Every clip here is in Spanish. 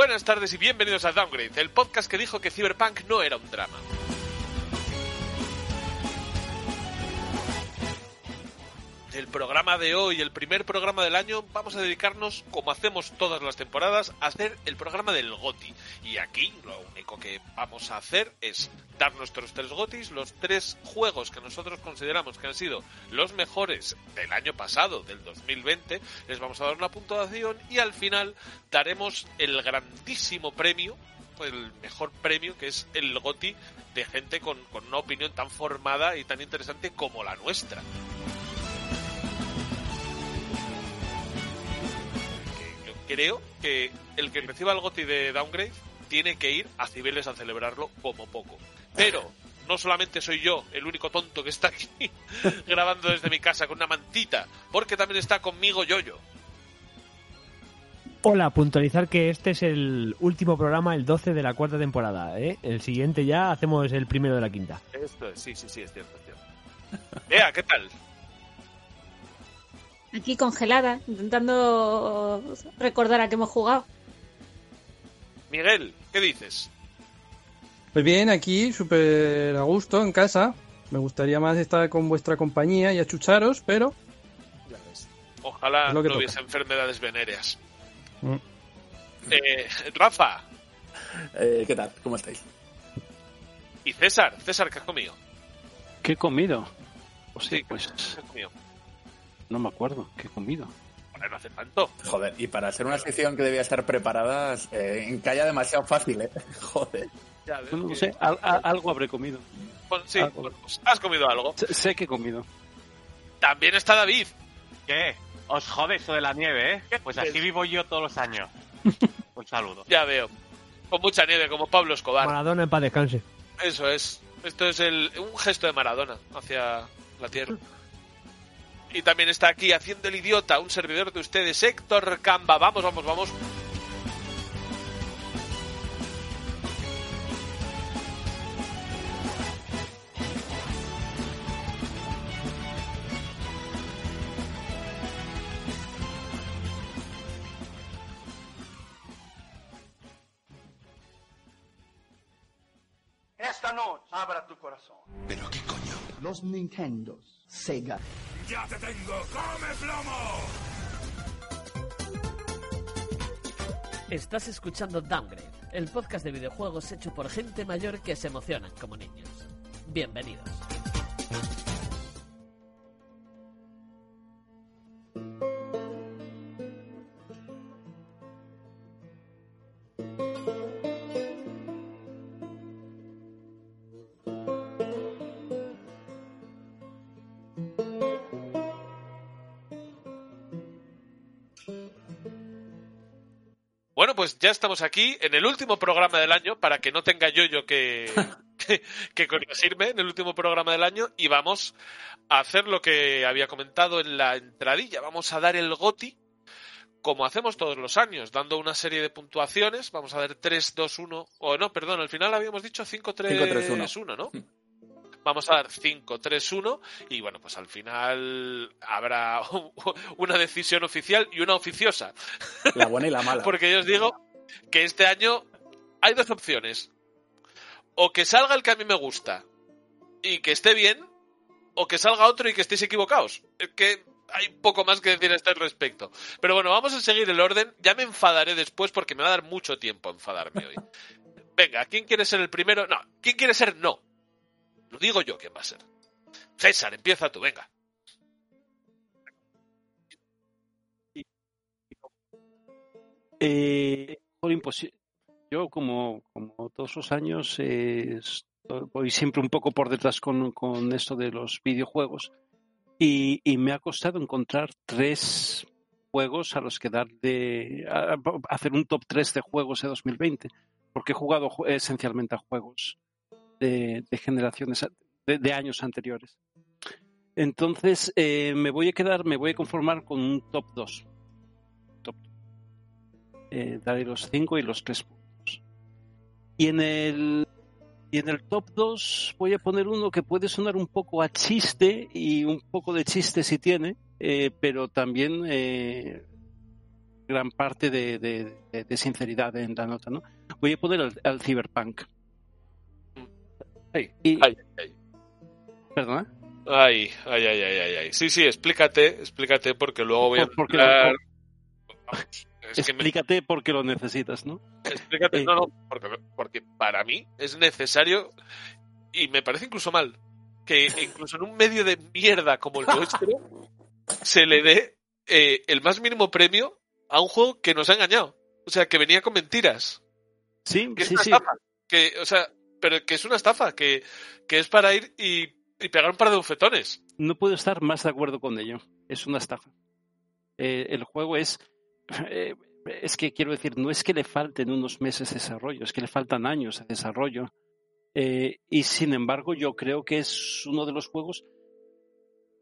Buenas tardes y bienvenidos a Downgrade, el podcast que dijo que Cyberpunk no era un drama. Programa de hoy, el primer programa del año, vamos a dedicarnos, como hacemos todas las temporadas, a hacer el programa del GOTI. Y aquí lo único que vamos a hacer es dar nuestros tres GOTIs, los tres juegos que nosotros consideramos que han sido los mejores del año pasado, del 2020. Les vamos a dar una puntuación y al final daremos el grandísimo premio el mejor premio que es el GOTI de gente con, con una opinión tan formada y tan interesante como la nuestra. Creo que el que reciba el GOTI de Downgrade tiene que ir a Cibeles a celebrarlo como poco. Pero no solamente soy yo el único tonto que está aquí grabando desde mi casa con una mantita, porque también está conmigo Yoyo. Hola, puntualizar que este es el último programa, el 12 de la cuarta temporada. ¿eh? El siguiente ya hacemos el primero de la quinta. Esto es, sí, sí, sí, es cierto. Es cierto. Ea, ¿qué tal? Aquí congelada, intentando recordar a qué hemos jugado. Miguel, ¿qué dices? Pues bien, aquí súper a gusto en casa. Me gustaría más estar con vuestra compañía y achucharos, pero... Ojalá no hubiese enfermedades venéreas. Mm. Eh, Rafa. Eh, ¿Qué tal? ¿Cómo estáis? Y César. César, ¿qué has comido? ¿Qué he comido? Pues sí, pues... ¿qué has comido? No me acuerdo, ¿qué he comido? Bueno, no hace tanto. Joder, y para hacer una sección que debía estar preparada, eh, encalla demasiado fácil, ¿eh? Joder. Ya, no, sé, algo habré comido. sí, pues, has comido algo. Sé, que he comido. También está David. ¿Qué? Os jode eso de la nieve, ¿eh? Pues así vivo yo todos los años. Un saludo. Ya veo. Con mucha nieve, como Pablo Escobar. Maradona en paz descanse. Eso es. Esto es el, un gesto de Maradona hacia la tierra. Y también está aquí haciendo el idiota un servidor de ustedes, Héctor Camba. Vamos, vamos, vamos. Esta noche abra tu corazón. ¿Pero qué coño? Los Nintendos, Sega ¡Ya te tengo! ¡Come plomo! Estás escuchando Downgrade, el podcast de videojuegos hecho por gente mayor que se emocionan como niños. Bienvenidos. Pues ya estamos aquí en el último programa del año, para que no tenga yo yo que, que, corregirme en el último programa del año, y vamos a hacer lo que había comentado en la entradilla. Vamos a dar el GOTI, como hacemos todos los años, dando una serie de puntuaciones. Vamos a ver 3, 2, 1, o no, perdón, al final habíamos dicho 5, 3, 1, ¿no? Vamos a dar 5-3-1 y bueno, pues al final habrá una decisión oficial y una oficiosa. La buena y la mala. Porque yo os digo que este año hay dos opciones. O que salga el que a mí me gusta y que esté bien, o que salga otro y que estéis equivocados. Es que hay poco más que decir a este respecto. Pero bueno, vamos a seguir el orden. Ya me enfadaré después porque me va a dar mucho tiempo enfadarme hoy. Venga, ¿quién quiere ser el primero? No, ¿quién quiere ser no? Lo digo yo quién va a ser. César, empieza tú, venga. Eh, yo, como, como todos los años, eh, voy siempre un poco por detrás con, con esto de los videojuegos y, y, me ha costado encontrar tres juegos a los que darle, a, hacer un top 3 de juegos de 2020, porque he jugado esencialmente a juegos de, generaciones, de, años anteriores. Entonces, eh, me voy a quedar, me voy a conformar con un top 2. Top. Eh, daré los 5 y los 3 puntos. Y en el y en el top 2 voy a poner uno que puede sonar un poco a chiste y un poco de chiste si tiene, eh, pero también gran parte de sinceridad en la nota, ¿no? Voy a poner al, al Cyberpunk. Ay, Y, ay, ay. ¿Perdona? Ay, ay, ay, ay. Sí, sí, explícate, explícate porque luego voy a Por- porque hablar- es que Explícate por qué lo necesitas, ¿no? explícate, Eh. no, no, porque, porque para mí es necesario y me parece incluso mal que incluso en un medio de mierda como el nuestro se le dé eh, el más mínimo premio a un juego que nos ha engañado. O sea, que venía con mentiras. Sí, Que sí, sí. Que, o sea, pero que es una estafa, que, que es para ir y, y pegar un par de bufetones. No puedo estar más de acuerdo con ello. Es una estafa. Eh, el juego es. eh, es que quiero decir, no es que le falten unos meses de desarrollo, es que le faltan años de desarrollo. Eh, y sin embargo, yo creo que es uno de los juegos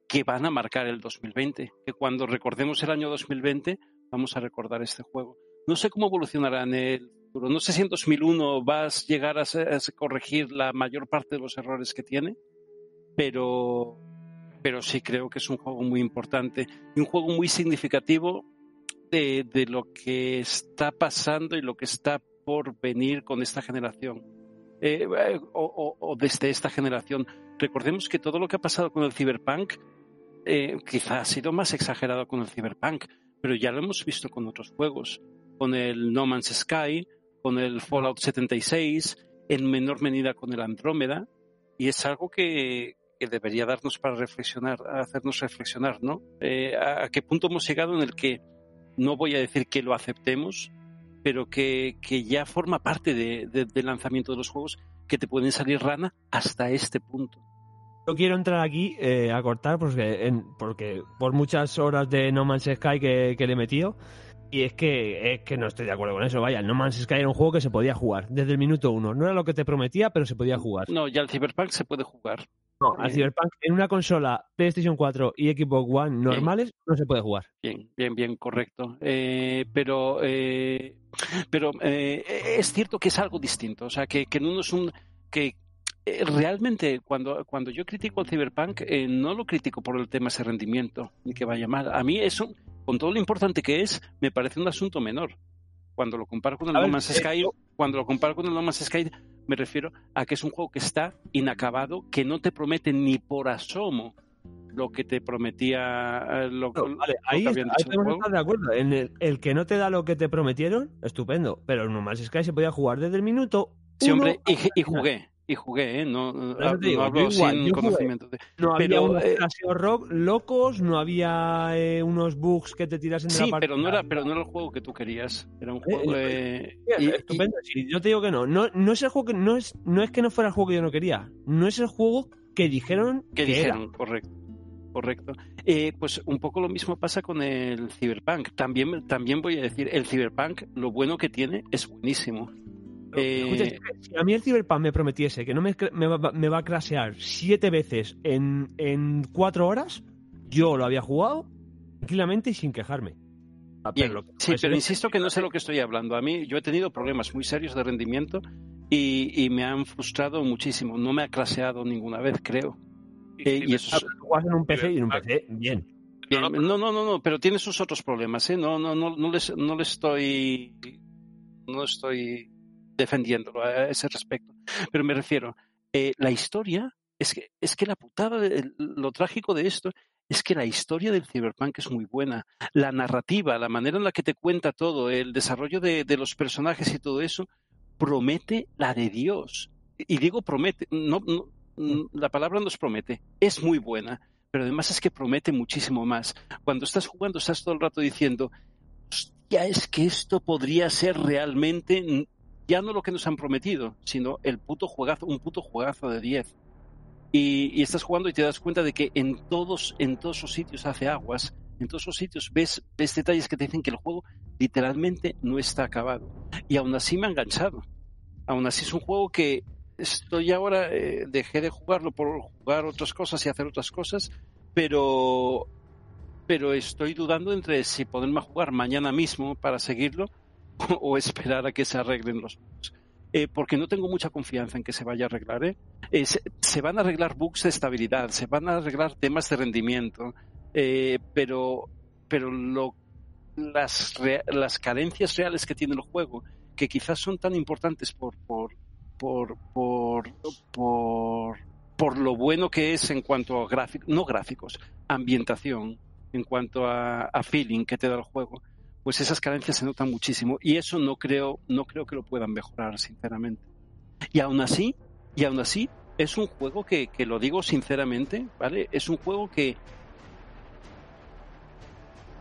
que van a marcar el 2020. Que cuando recordemos el año 2020, vamos a recordar este juego. No sé cómo evolucionará en el No sé si en 2001 vas a llegar a, corregir la mayor parte de los errores que tiene, pero, pero sí creo que es un juego muy importante y un juego muy significativo de, lo que está pasando y lo que está por venir con esta generación. Eh, o desde esta generación. Recordemos que todo lo que ha pasado con el Cyberpunk eh, quizá ha sido más exagerado con el Cyberpunk, pero ya lo hemos visto con otros juegos, con el No Man's Sky, con el Fallout 76, en menor medida con el Andrómeda, y es algo que, que debería darnos para reflexionar, hacernos reflexionar, ¿no? Eh, a, qué punto hemos llegado en el que no voy a decir que lo aceptemos, pero que, que ya forma parte de- de- del lanzamiento de los juegos que te pueden salir rana hasta este punto. Yo quiero entrar aquí eh, a cortar porque, en- porque por muchas horas de No Man's Sky que, que le he metido. Y es que, es que no estoy de acuerdo con eso. Vaya, el No Man's Sky era un juego que se podía jugar desde el minuto uno. No era lo que te prometía, pero se podía jugar. No, ya el Cyberpunk se puede jugar. No, al Cyberpunk en una consola PlayStation 4 y Xbox One normales no se puede jugar. Bien, bien, bien, correcto. Eh, pero eh, pero eh, es cierto que es algo distinto. O sea, que, que no es un. que eh, realmente cuando, cuando yo critico al Cyberpunk, eh, no lo critico por el tema ese rendimiento, ni que vaya mal. A mí eso, con todo lo importante que es, me parece un asunto menor. Cuando lo comparo con el No Man's eh, Sky, cuando lo comparo con el No Man's Sky, me refiero a que es un juego que está inacabado, que no te promete ni por asomo lo que te prometía eh, lo, No, lo vale, que ahí, habían ahí dicho del podemos juego. estar de acuerdo. En el, el que no te da lo que te prometieron, estupendo. Pero el No Man's Sky se podía jugar desde el minuto. Sí, uno hombre, y, jugué, y jugué, ¿eh? No, digo, no hablo igual, sin conocimiento. de- No había Pero, unos eh, rock locos, no había eh, unos bugs que te tirasen de Sí, la parte. pero no, era, pero no era el juego que tú querías. Era un Eh, juego. eh, y- y- estupendo. sí, yo te digo que no. no. No es el juego que no es, no es que no fuera el juego que yo no quería. No es el juego que dijeron que que era. dijeron, correcto. Correcto. Eh, pues un poco lo mismo pasa con el Cyberpunk. También, también voy a decir, el Cyberpunk, lo bueno que tiene es buenísimo. Eh, Escucha, si a mí el Cyberpunk me prometiese que no me, va, me va a crashear siete veces en, en cuatro horas, yo lo había jugado tranquilamente y sin quejarme. Ah, Bien, pero lo que sí, pero insisto que no sé lo que estoy hablando. A mí, yo he tenido problemas muy serios de rendimiento y, y me han frustrado muchísimo. No me ha claseado ninguna vez, creo. Eh, y eso Ah, es- en un PC y en un PC, bien. Bien, no, no, no, no, pero tiene sus otros problemas, ¿eh? No, no, no, no les, no le estoy, no estoy defendiéndolo a ese respecto. Pero me refiero, eh, la historia es que, es que la putada, de- lo trágico de esto es que la historia del Cyberpunk es muy buena. La narrativa, la manera en la que te cuenta todo, el desarrollo de, de los personajes y todo eso, promete la de Dios. Y digo promete, no, no, mm, la palabra nos promete, es muy buena, pero además es que promete muchísimo más. Cuando estás jugando estás todo el rato diciendo, hostia, es que esto podría ser realmente mm, ya no lo que nos han prometido, sino el puto juegazo, un puto juegazo de 10. Y, estás jugando y te das cuenta de que en todos, en todos esos sitios hace aguas, en todos esos sitios ves, ves detalles que te dicen que el juego literalmente no está acabado. Y aún así me ha enganchado. Aún así es un juego que estoy ahora, eh, dejé de jugarlo por jugar otras cosas y hacer otras cosas, pero, pero estoy dudando entre si ponerme a jugar mañana mismo para seguirlo o esperar a que se arreglen los bugs. Eh, porque no tengo mucha confianza en que se vaya a arreglar. ¿eh? Eh, se, se van a arreglar bugs de estabilidad, se van a arreglar temas de rendimiento, eh, pero, pero las, las carencias reales que tiene el juego, que quizás son tan importantes por, por, por, por, por, por lo bueno que es en cuanto a gráficos, no gráficos, ambientación, en cuanto a feeling que te da el juego, pues esas carencias se notan muchísimo y eso no creo, no creo que lo puedan mejorar, sinceramente. Y aún así, y aún así, es un juego que, que lo digo sinceramente, ¿vale? Es un juego que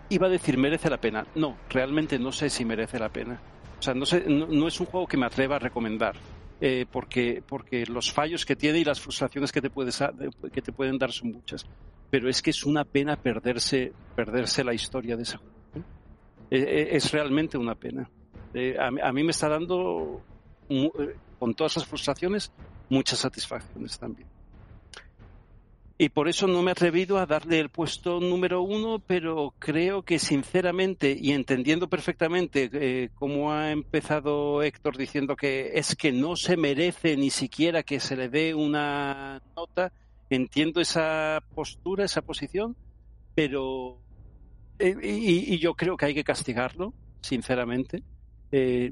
iba a decir merece la pena. No, realmente no sé si merece la pena. O sea, no, sé, no, es un juego que me atreva a recomendar. eh, porque, porque los fallos que tiene y las frustraciones que te, puedes, que te pueden dar son muchas. Pero es que es una pena perderse, perderse la historia de ese juego. ¿Eh? Eh, es realmente una pena. Eh, a, a mí me está dando, eh, con todas esas frustraciones, muchas satisfacciones también. Y por eso no me he atrevido a darle el puesto número uno, pero creo que sinceramente y entendiendo perfectamente eh, cómo ha empezado Héctor diciendo que es que no se merece ni siquiera que se le dé una nota, entiendo esa postura, esa posición, pero eh, y, y yo creo que hay que castigarlo, sinceramente. Eh,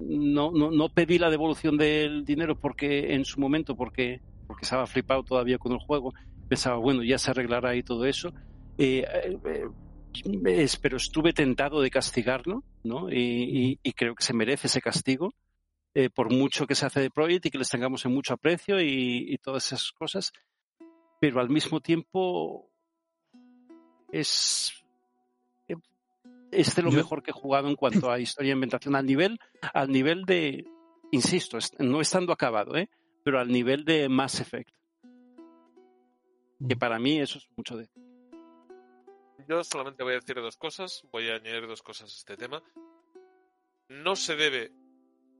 no, no, no pedí la devolución del dinero porque en su momento, porque, porque estaba flipado todavía con el juego, pensaba, bueno, ya se arreglará y todo eso. Eh, eh, pero estuve tentado de castigarlo, ¿no? Y, y- y creo que se merece ese castigo, eh, por mucho que se hace de Project y que les tengamos en mucho aprecio y, y todas esas cosas. Pero al mismo tiempo es es de lo Yo- mejor que he jugado en cuanto a historia e inventación al nivel al nivel de insisto no estando acabado ¿eh? pero al nivel de Mass Effect que para mí eso es mucho de Yo solamente voy a decir dos cosas, voy a añadir dos cosas a este tema. No se debe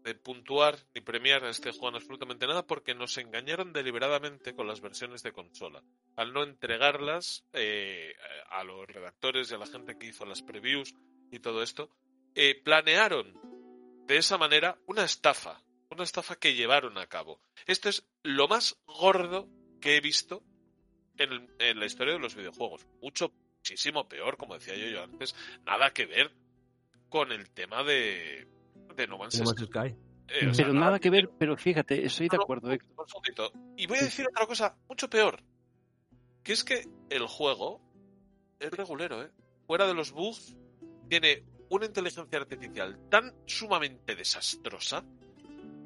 de puntuar ni premiar a este juego en absolutamente nada porque nos engañaron deliberadamente con las versiones de consola. Al no entregarlas eh, a los redactores y a la gente que hizo las previews y todo esto, eh, planearon de esa manera una estafa, una estafa que llevaron a cabo. Esto es lo más gordo que he visto en, en la historia de los videojuegos. Mucho, muchísimo peor, como decía yo, yo antes, nada que ver con el tema de, de No Man's No Man's Sky. Sky. Eh, o sea, pero nada que ver pero fíjate estoy de no, acuerdo segundito. Y voy a decir otra cosa mucho peor. Que es que el juego es regulero, ¿eh? Fuera de los bugs, tiene una inteligencia artificial tan sumamente desastrosa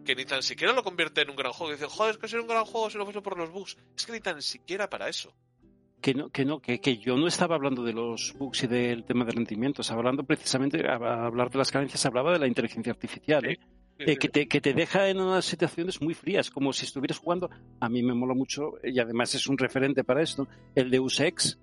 que ni tan siquiera lo convierte en un gran juego. Y dicen, joder, es que sería un gran juego si no fuese por los bugs. Es que ni tan siquiera para eso. Que no, que no, que, que yo no estaba hablando de los bugs y del tema de rendimiento, estaba hablando precisamente, a, hablar de las carencias, hablaba de la inteligencia artificial, ¿eh? Eh, que, te, que te deja en unas situaciones muy frías, como si estuvieras jugando, a mí me mola mucho, y además es un referente para esto, el Deus Ex,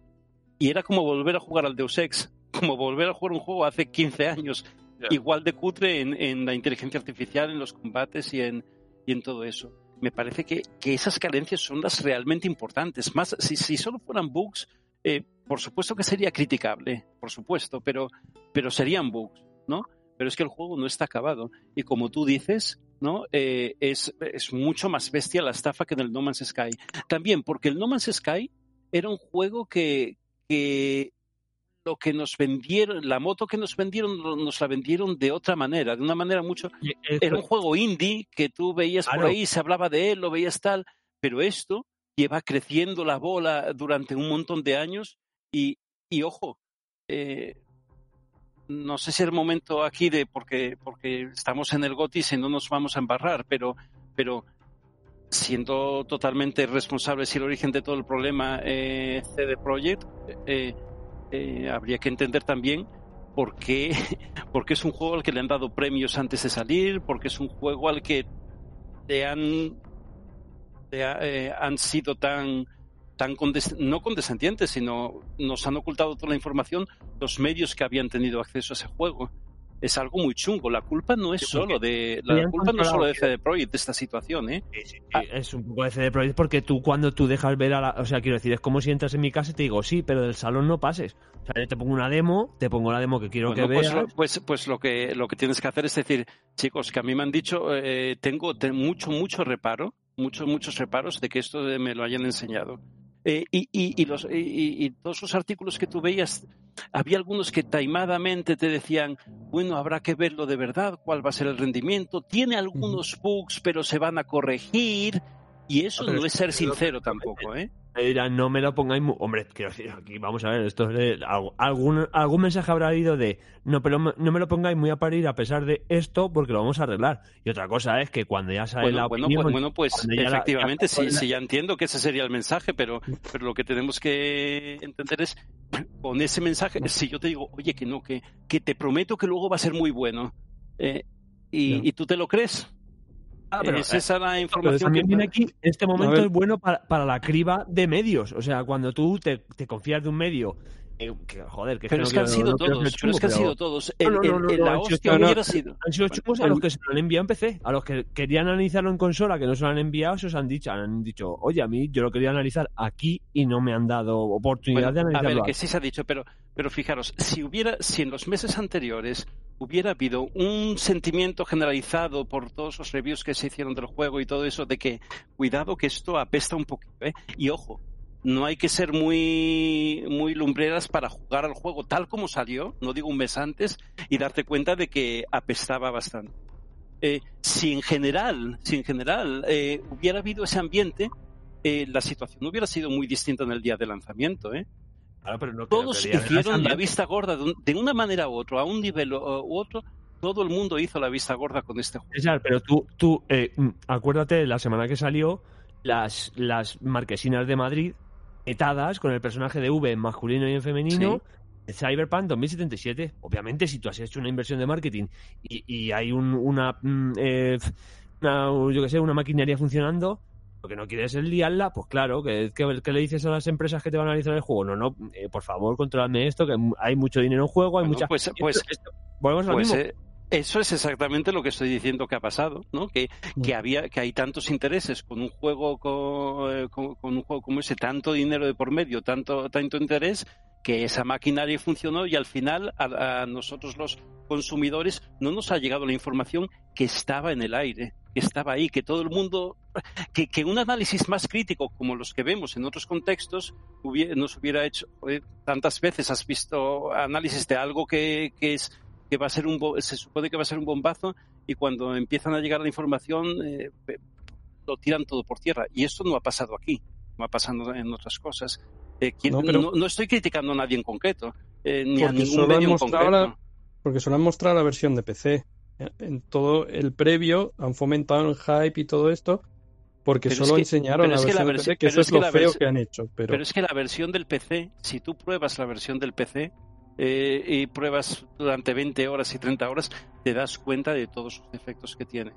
y era como volver a jugar al Deus Ex, como volver a jugar un juego hace 15 años, igual de cutre en, en la inteligencia artificial, en los combates y en, y en todo eso. Me parece que, que esas carencias son las realmente importantes. Más, si, si solo fueran bugs, eh, por supuesto que sería criticable, por supuesto, pero, pero serían bugs, ¿no? Pero es que el juego no está acabado. Y como tú dices, ¿no? Eh, es, es mucho más bestia la estafa que en el No Man's Sky. También porque el No Man's Sky era un juego que, que lo que nos vendieron, la moto que nos vendieron, nos la vendieron de otra manera, de una manera mucho... Y Era un juego indie que tú veías por ahí, se hablaba de él, lo veías tal, pero esto lleva creciendo la bola durante un montón de años y, y ojo, eh, no sé si es el momento aquí de porque porque estamos en el GOTI si no nos vamos a embarrar, pero pero siendo totalmente responsables y el origen de todo el problema eh, CD Projekt, eh, eh, habría que entender también por qué, porque es un juego al que le han dado premios antes de salir, porque es un juego al que le han, ha- eh, han sido tan, tan no condescendientes, sino nos han ocultado toda la información los medios que habían tenido acceso a ese juego. Es algo muy chungo. La culpa no es solo de la culpa no es solo de CD Projekt de esta situación, ¿eh? Sí, sí, sí, Es un poco de CD Projekt porque tú cuando tú dejas ver a la... O sea, quiero decir, es como si entras en mi casa y te digo, sí, pero del salón no pases. O sea, yo te pongo una demo, te pongo la demo que quiero Bueno, que pues, veas. lo, pues, pues lo que lo que tienes que hacer es decir, chicos, que a mí me han dicho, eh, tengo te- mucho, mucho reparo, muchos, muchos reparos de que esto me lo hayan enseñado. Eh, y, y, y, los, y, y, todos los artículos que tú veías, había algunos que taimadamente te decían, bueno, habrá que verlo de verdad, cuál va a ser el rendimiento, tiene algunos bugs, pero se van a corregir, y eso no es ser sincero tampoco, ¿eh? Me dirán, no me lo pongáis mu-". Hombre, quiero decir, aquí vamos a ver, esto es de- algo- algún, algún mensaje habrá habido de no, pero me- no me lo pongáis muy a parir a pesar de esto porque lo vamos a arreglar. Y otra cosa es que cuando ya sale Bueno, la bueno, opinión, pues, bueno, pues la- efectivamente, sí, sí, ya entiendo que ese sería el mensaje, pero, pero lo que tenemos que entender es, con ese mensaje, si yo te digo, oye, que no, que, que te prometo que luego va a ser muy bueno, eh, y, y tú te lo crees, Ah, pero, es esa la Pero información también que... viene aquí, este momento es bueno para, para la criba de medios. O sea, cuando tú te, te confías de un medio, eh, que, joder, que Pero no es que han quiero- sido no todos, pero es que han sido todos. El- no, la sido hostia hubiera sido... Han sido chungos a los que se lo han enviado en PC, a los que querían analizarlo en consola, que no se lo han enviado, se os han dicho, han dicho, oye, a mí yo lo quería analizar aquí y no me han dado oportunidad Bueno, de a analizarlo. ver, que aquí". sí se ha dicho, pero, pero fijaros, si hubiera, si en los meses anteriores hubiera habido un sentimiento generalizado por todos los reviews que se hicieron del juego y todo eso de que cuidado que esto apesta un poquito, ¿eh? Y ojo, no hay que ser muy, muy lumbreras para jugar al juego tal como salió, no digo un mes antes, y darte cuenta de que apestaba bastante. Eh, si en general, si en general eh, hubiera habido ese ambiente, eh, la situación hubiera sido muy distinta en el día de lanzamiento, ¿eh? Claro, pero no Todos hicieron la vista gorda de, un- de una manera u otra, a un nivel u otro. Todo el mundo hizo la vista gorda con este juego. César, pero tú, tú mm, acuérdate, la semana que salió, las, las marquesinas de Madrid etadas con el personaje de V en masculino y en femenino. de Cyberpunk 2077. Obviamente, si tú has hecho una inversión de marketing y, y hay un- una, mm, eh, una, yo que sé, una maquinaria funcionando, lo que no quieres es liarla, pues claro, que, que, que le dices a las empresas que te van a analizar el juego, no, no, eh, por favor, controladme esto, que hay mucho dinero en juego, hay Bueno, mucha... pues, pues, Esto- esto- volvemos a lo pues, mismo. eh, eso es exactamente lo que estoy diciendo que ha pasado, ¿no? Que, que había, que hay tantos intereses con un juego co- eh, con, con un juego como ese, tanto dinero de por medio, tanto, tanto interés, que esa maquinaria funcionó y al final a, a nosotros los consumidores no nos ha llegado la información que estaba en el aire, que estaba ahí, que todo el mundo, que, que un análisis más crítico como los que vemos en otros contextos hubiera- nos hubiera hecho, tantas veces has visto análisis de algo que, que es que va a ser un se supone que va a ser un bombazo y cuando empiezan a llegar la información eh, lo tiran todo por tierra y esto no ha pasado aquí no ha pasado en otras cosas Eh, ¿quién- No, no, pero- no estoy criticando a nadie en concreto eh, ni a ningún medio en concreto la, porque solo han mostrado la versión de PC. En todo el previo han fomentado el hype y todo esto porque Pero es solo que- enseñaron la es versión de versi- PC, que eso es es lo feo que han hecho. Pero, Pero es que la versión del PC, si tú pruebas la versión del PC eh, y pruebas durante 20 horas y 30 horas, te das cuenta de todos sus defectos que tiene.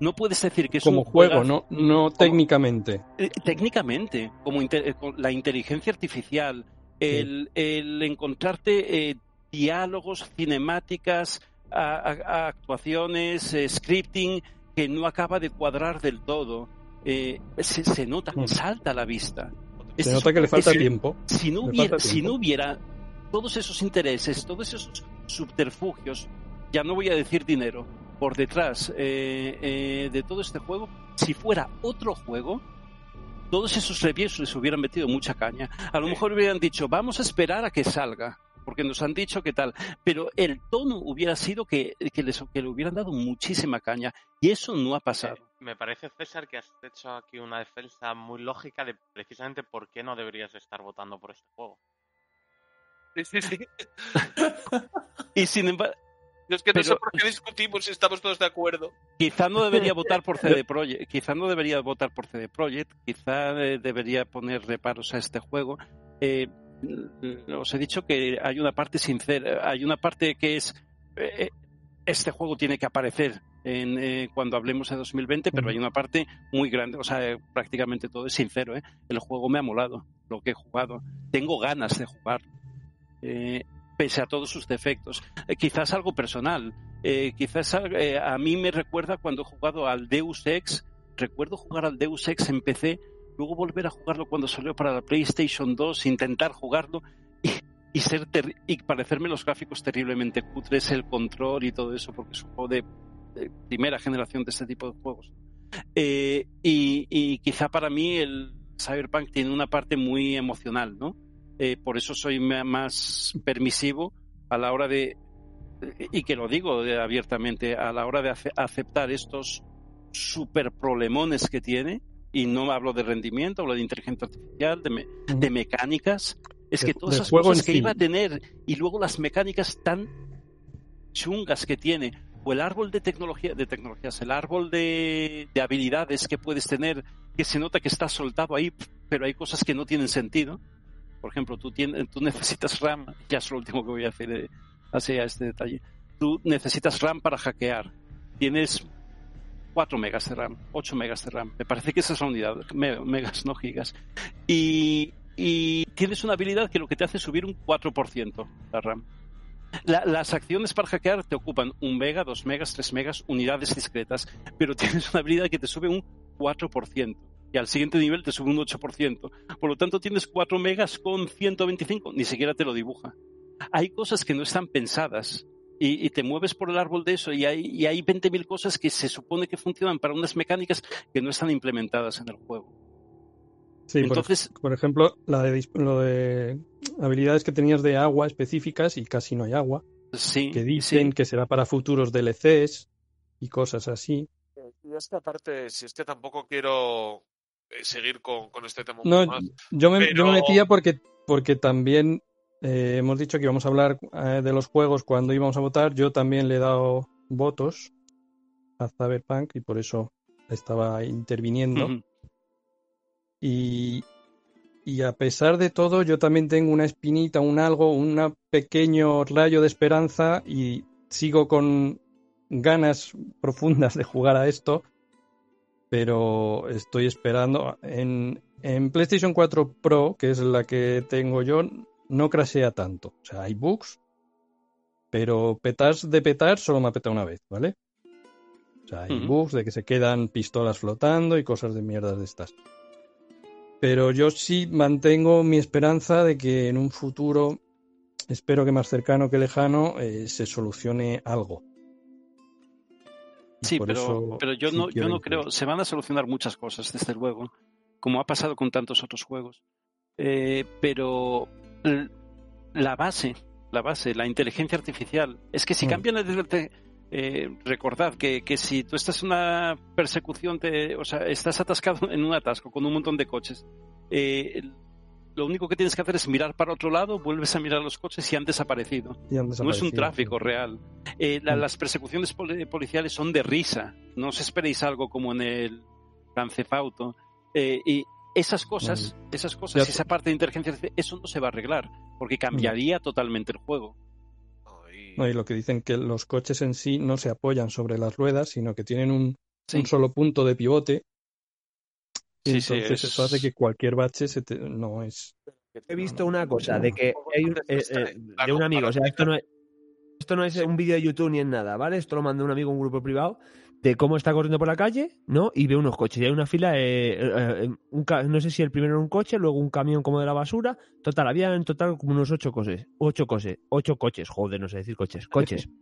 No puedes decir que es como un juego, juegazo- no, no técnicamente. Eh, técnicamente, como eh, con la inteligencia artificial, el, el encontrarte diálogos, cinemáticas, a- a- a actuaciones, scripting que no acaba de cuadrar del todo, se, se nota, Mm. salta a la vista. Se Este nota que le falta tiempo. Si hubiera, no hubiera todos esos intereses, todos esos subterfugios, ya no voy a decir dinero, por detrás eh, eh, de todo este juego, si fuera otro juego, todos esos reviews les hubieran metido mucha caña. A lo mejor hubieran dicho, vamos a esperar a que salga, porque nos han dicho que tal. Pero el tono hubiera sido que, que, les, que le hubieran dado muchísima caña, y eso no ha pasado. Me parece, César, que has hecho aquí una defensa muy lógica de precisamente por qué no deberías estar votando por este juego. Sí, sí, sí. Y sin embargo, es que no Pero- sé por qué discutimos si estamos todos de acuerdo. Quizá no debería votar por CD Projekt, quizá no debería votar por CD Projekt, quizá eh, debería poner reparos a este juego. Eh, os he dicho que hay una parte sincera, hay una parte que es eh, este juego tiene que aparecer en, eh, cuando hablemos de 2020, pero hay una parte muy grande, o sea, eh, prácticamente todo es sincero. ¿eh? El juego me ha molado, lo que he jugado, tengo ganas de jugar. Eh, pese a todos sus defectos. Eh, quizás algo personal. Eh, quizás a mí me recuerda cuando he jugado al Deus Ex. Recuerdo jugar al Deus Ex en PC, luego volver a jugarlo cuando salió para la PlayStation 2, intentar jugarlo y, y y parecerme los gráficos terriblemente cutres, el control y todo eso, porque es un juego de, primera generación de este tipo de juegos. Y, y quizá para mí el Cyberpunk tiene una parte muy emocional, ¿no? Eh, por eso soy más permisivo a la hora de, y que lo digo abiertamente, a la hora de ace- aceptar estos super problemones que tiene, y no hablo de rendimiento, hablo de inteligencia artificial, de, me- de mecánicas, es De- que todas esas cosas que iba a tener y luego las mecánicas tan chungas que tiene, o el árbol de tecnología, de tecnologías, el árbol de, de habilidades que puedes tener, que se nota que está soltado ahí, pero hay cosas que no tienen sentido. Por ejemplo, tú, tienes, tú necesitas RAM, ya es lo último que voy a hacer eh, hacia este detalle. Tú necesitas RAM para hackear. Tienes 4 megas de RAM, 8 megas de RAM. Me parece que esa es la unidad, me- megas, no gigas. Y, tienes una habilidad que lo que te hace es subir un 4% la RAM. La- las acciones para hackear te ocupan un mega, dos megas, tres megas, unidades discretas, pero tienes una habilidad que te sube un 4%. Y al siguiente nivel te sube un 8%. Por lo tanto, tienes 4 megas con 125, ni siquiera te lo dibuja. Hay cosas que no están pensadas y, y te mueves por el árbol de eso y hay, y hay 20.000 cosas que se supone que funcionan para unas mecánicas que no están implementadas en el juego. Sí, por- Entonces- por, ejemplo, la de, lo de habilidades que tenías de agua específicas y casi no hay agua, Sí, que dicen sí. que será para futuros DLCs y cosas así. Y esta parte, si es que tampoco quiero eh, seguir con, con este tema un No, poco más. yo me, yo pero- me metía porque, porque también eh, hemos dicho que íbamos a hablar eh, de los juegos cuando íbamos a votar. Yo también le he dado votos a Cyberpunk y por eso estaba interviniendo. Y, y a pesar de todo, yo también tengo una espinita, un algo, un pequeño rayo de esperanza y sigo con ganas profundas de jugar a esto, pero estoy esperando. En, en PlayStation 4 Pro, que es la que tengo yo, no crasea tanto. O sea, hay bugs, pero petar de petar solo me ha petado una vez, ¿vale? O sea, hay bugs de que se quedan pistolas flotando y cosas de mierdas de estas. Pero yo sí mantengo mi esperanza de que en un futuro, espero que más cercano que lejano, eh, se solucione algo. Sí, pero, eso pero yo sí no, yo no creo. Se van a solucionar muchas cosas, desde luego, como ha pasado con tantos otros juegos. Eh, pero la base, la base, la inteligencia artificial, es que si Mm. cambian el te- eh, recordad que, que si tú estás en una persecución, te, o sea, estás atascado en un atasco con un montón de coches, eh, lo único que tienes que hacer es mirar para otro lado, vuelves a mirar los coches y han desaparecido. Y han No es un tráfico real. Eh, la- Mm. Las persecuciones poli- policiales son de risa. No os esperéis algo como en el Grand Theft Auto. Eh, y esas cosas, esas cosas, esa parte de inteligencia artificial, eso no se va a arreglar, porque cambiaría totalmente el juego. No, y lo que dicen que los coches en sí no se apoyan sobre las ruedas, sino que tienen un, Sí. un solo punto de pivote. Sí, entonces es- eso hace que cualquier bache se te- no es. He visto una cosa de que hay un- eh, eh, de un amigo, o sea, esto no es, esto no es un vídeo de YouTube ni en nada, ¿vale? Esto lo mandó un amigo a un grupo privado de cómo está corriendo por la calle, ¿no? Y ve unos coches. Y hay una fila, eh, eh, un no sé si el primero era un coche, luego un camión como de la basura. Total, había en total como unos ocho coches. Ocho coches. Ocho coches, joder, no sé decir coches. Coches.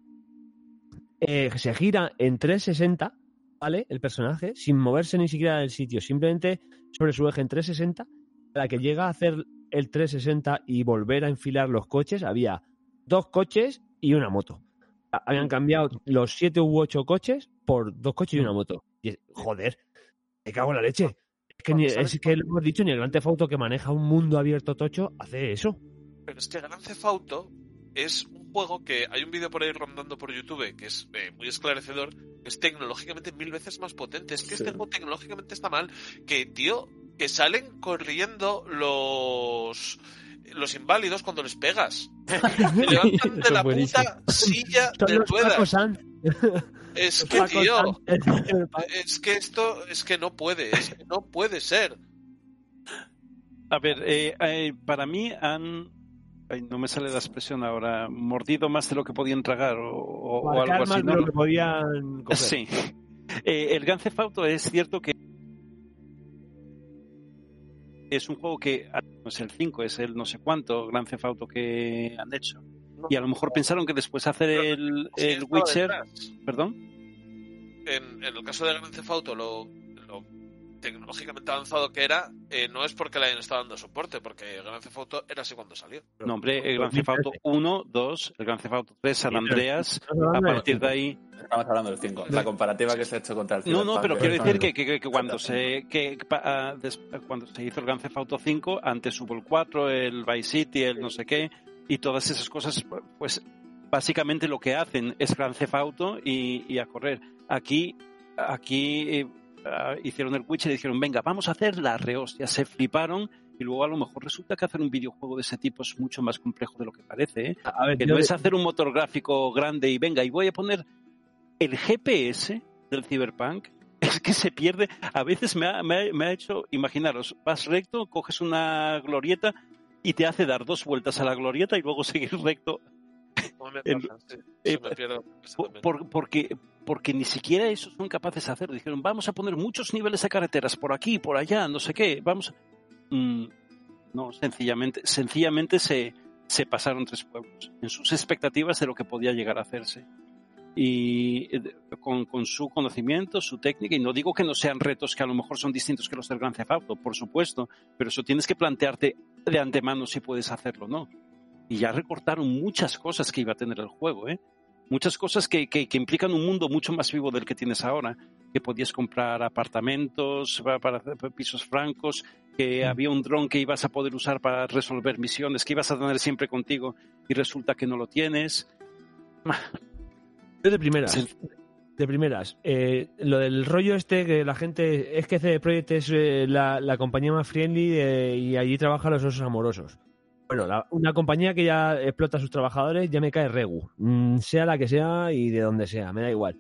Eh, se gira en 360, ¿vale? El personaje, sin moverse ni siquiera del sitio, simplemente sobre su eje en 360. A la que llega a hacer el 360 y volver a enfilar los coches, había dos coches y una moto. Habían cambiado los siete u ocho coches por dos coches y una moto. Y joder, me cago en la leche. Es que, ni- es que lo hemos dicho, ni el Gran Theft Auto que maneja un mundo abierto tocho hace eso. Pero es que Gran Theft Auto es un juego que hay un vídeo por ahí rondando por YouTube que es eh, muy esclarecedor, que es tecnológicamente mil veces más potente. Es que este juego tecnológicamente está mal, que tío, que salen corriendo los los inválidos cuando les pegas. Se levantan de la buenísimo. puta silla Son de ruedas. Es que tío, es que esto es que no puede, es que no puede ser. A ver, eh, eh, para mí han. Ay, no me sale la expresión ahora. Mordido más de lo que podían tragar o, o- o Marcar algo así. más de ¿no? lo que podían coger. Sí. Eh, el Grand Theft Auto es cierto que es un juego que ah, no es el 5, es el no sé cuánto Grand Theft Auto que han hecho. Y a lo mejor pensaron que después hacer el, el Witcher. detrás. Perdón. En, en el caso de Grand Theft Auto, lo tecnológicamente avanzado que era, eh, no es porque le hayan estado dando soporte, porque Grand Theft Auto era así cuando salió. No, hombre, el Gran Theft Auto 1, 2, el Gran Theft Auto 3, San Andreas, estamos hablando a del partir de cinco. ahí... Estamos hablando del 5. La comparativa que se ha hecho contra el No, no, Cyberpunk pero quiero decir que, que- que cuando se que ah, des- cuando se hizo el Grand Theft Auto 5, antes hubo el 4, el Vice City, el no sé qué, y todas esas cosas, pues básicamente lo que hacen es Grand Theft Auto y, y a correr. Aquí, aquí ah, hicieron el Witcher y dijeron, venga, vamos a hacer la rehostia. Se fliparon y luego a lo mejor resulta que hacer un videojuego de ese tipo es mucho más complejo de lo que parece. ¿eh? A ver, que no es hacer un motor gráfico grande y venga, y voy a poner el GPS del Cyberpunk. Es que se pierde. A veces me ha, me ha- me ha hecho, imaginaros, vas recto, coges una glorieta y te hace dar dos vueltas a la glorieta y luego seguir recto. No me pasa, sí, eh, me pierde Por- porque, porque ni siquiera eso son capaces de hacer. Dijeron, vamos a poner muchos niveles de carreteras por aquí, por allá, no sé qué. Vamos. Mm, no, sencillamente, sencillamente se, se pasaron tres pueblos en sus expectativas de lo que podía llegar a hacerse. Y eh, con, con su conocimiento, su técnica, y no digo que no sean retos que a lo mejor son distintos que los del Gran Theft Auto, por supuesto, pero eso tienes que plantearte de antemano si puedes hacerlo o no. Y ya recortaron muchas cosas que iba a tener el juego, ¿eh? muchas cosas que, que, que implican un mundo mucho más vivo del que tienes ahora, que podías comprar apartamentos para, para hacer pisos francos, que había un dron que ibas a poder usar para resolver misiones, que ibas a tener siempre contigo y resulta que no lo tienes. Yo de primeras. De primeras. eh, lo del rollo este que la gente. Es que CD Projekt es eh, la, la compañía más friendly eh, y allí trabajan los osos amorosos. Bueno, la- una compañía que ya explota a sus trabajadores ya me cae regu. Mm, sea la que sea y de donde sea, me da igual.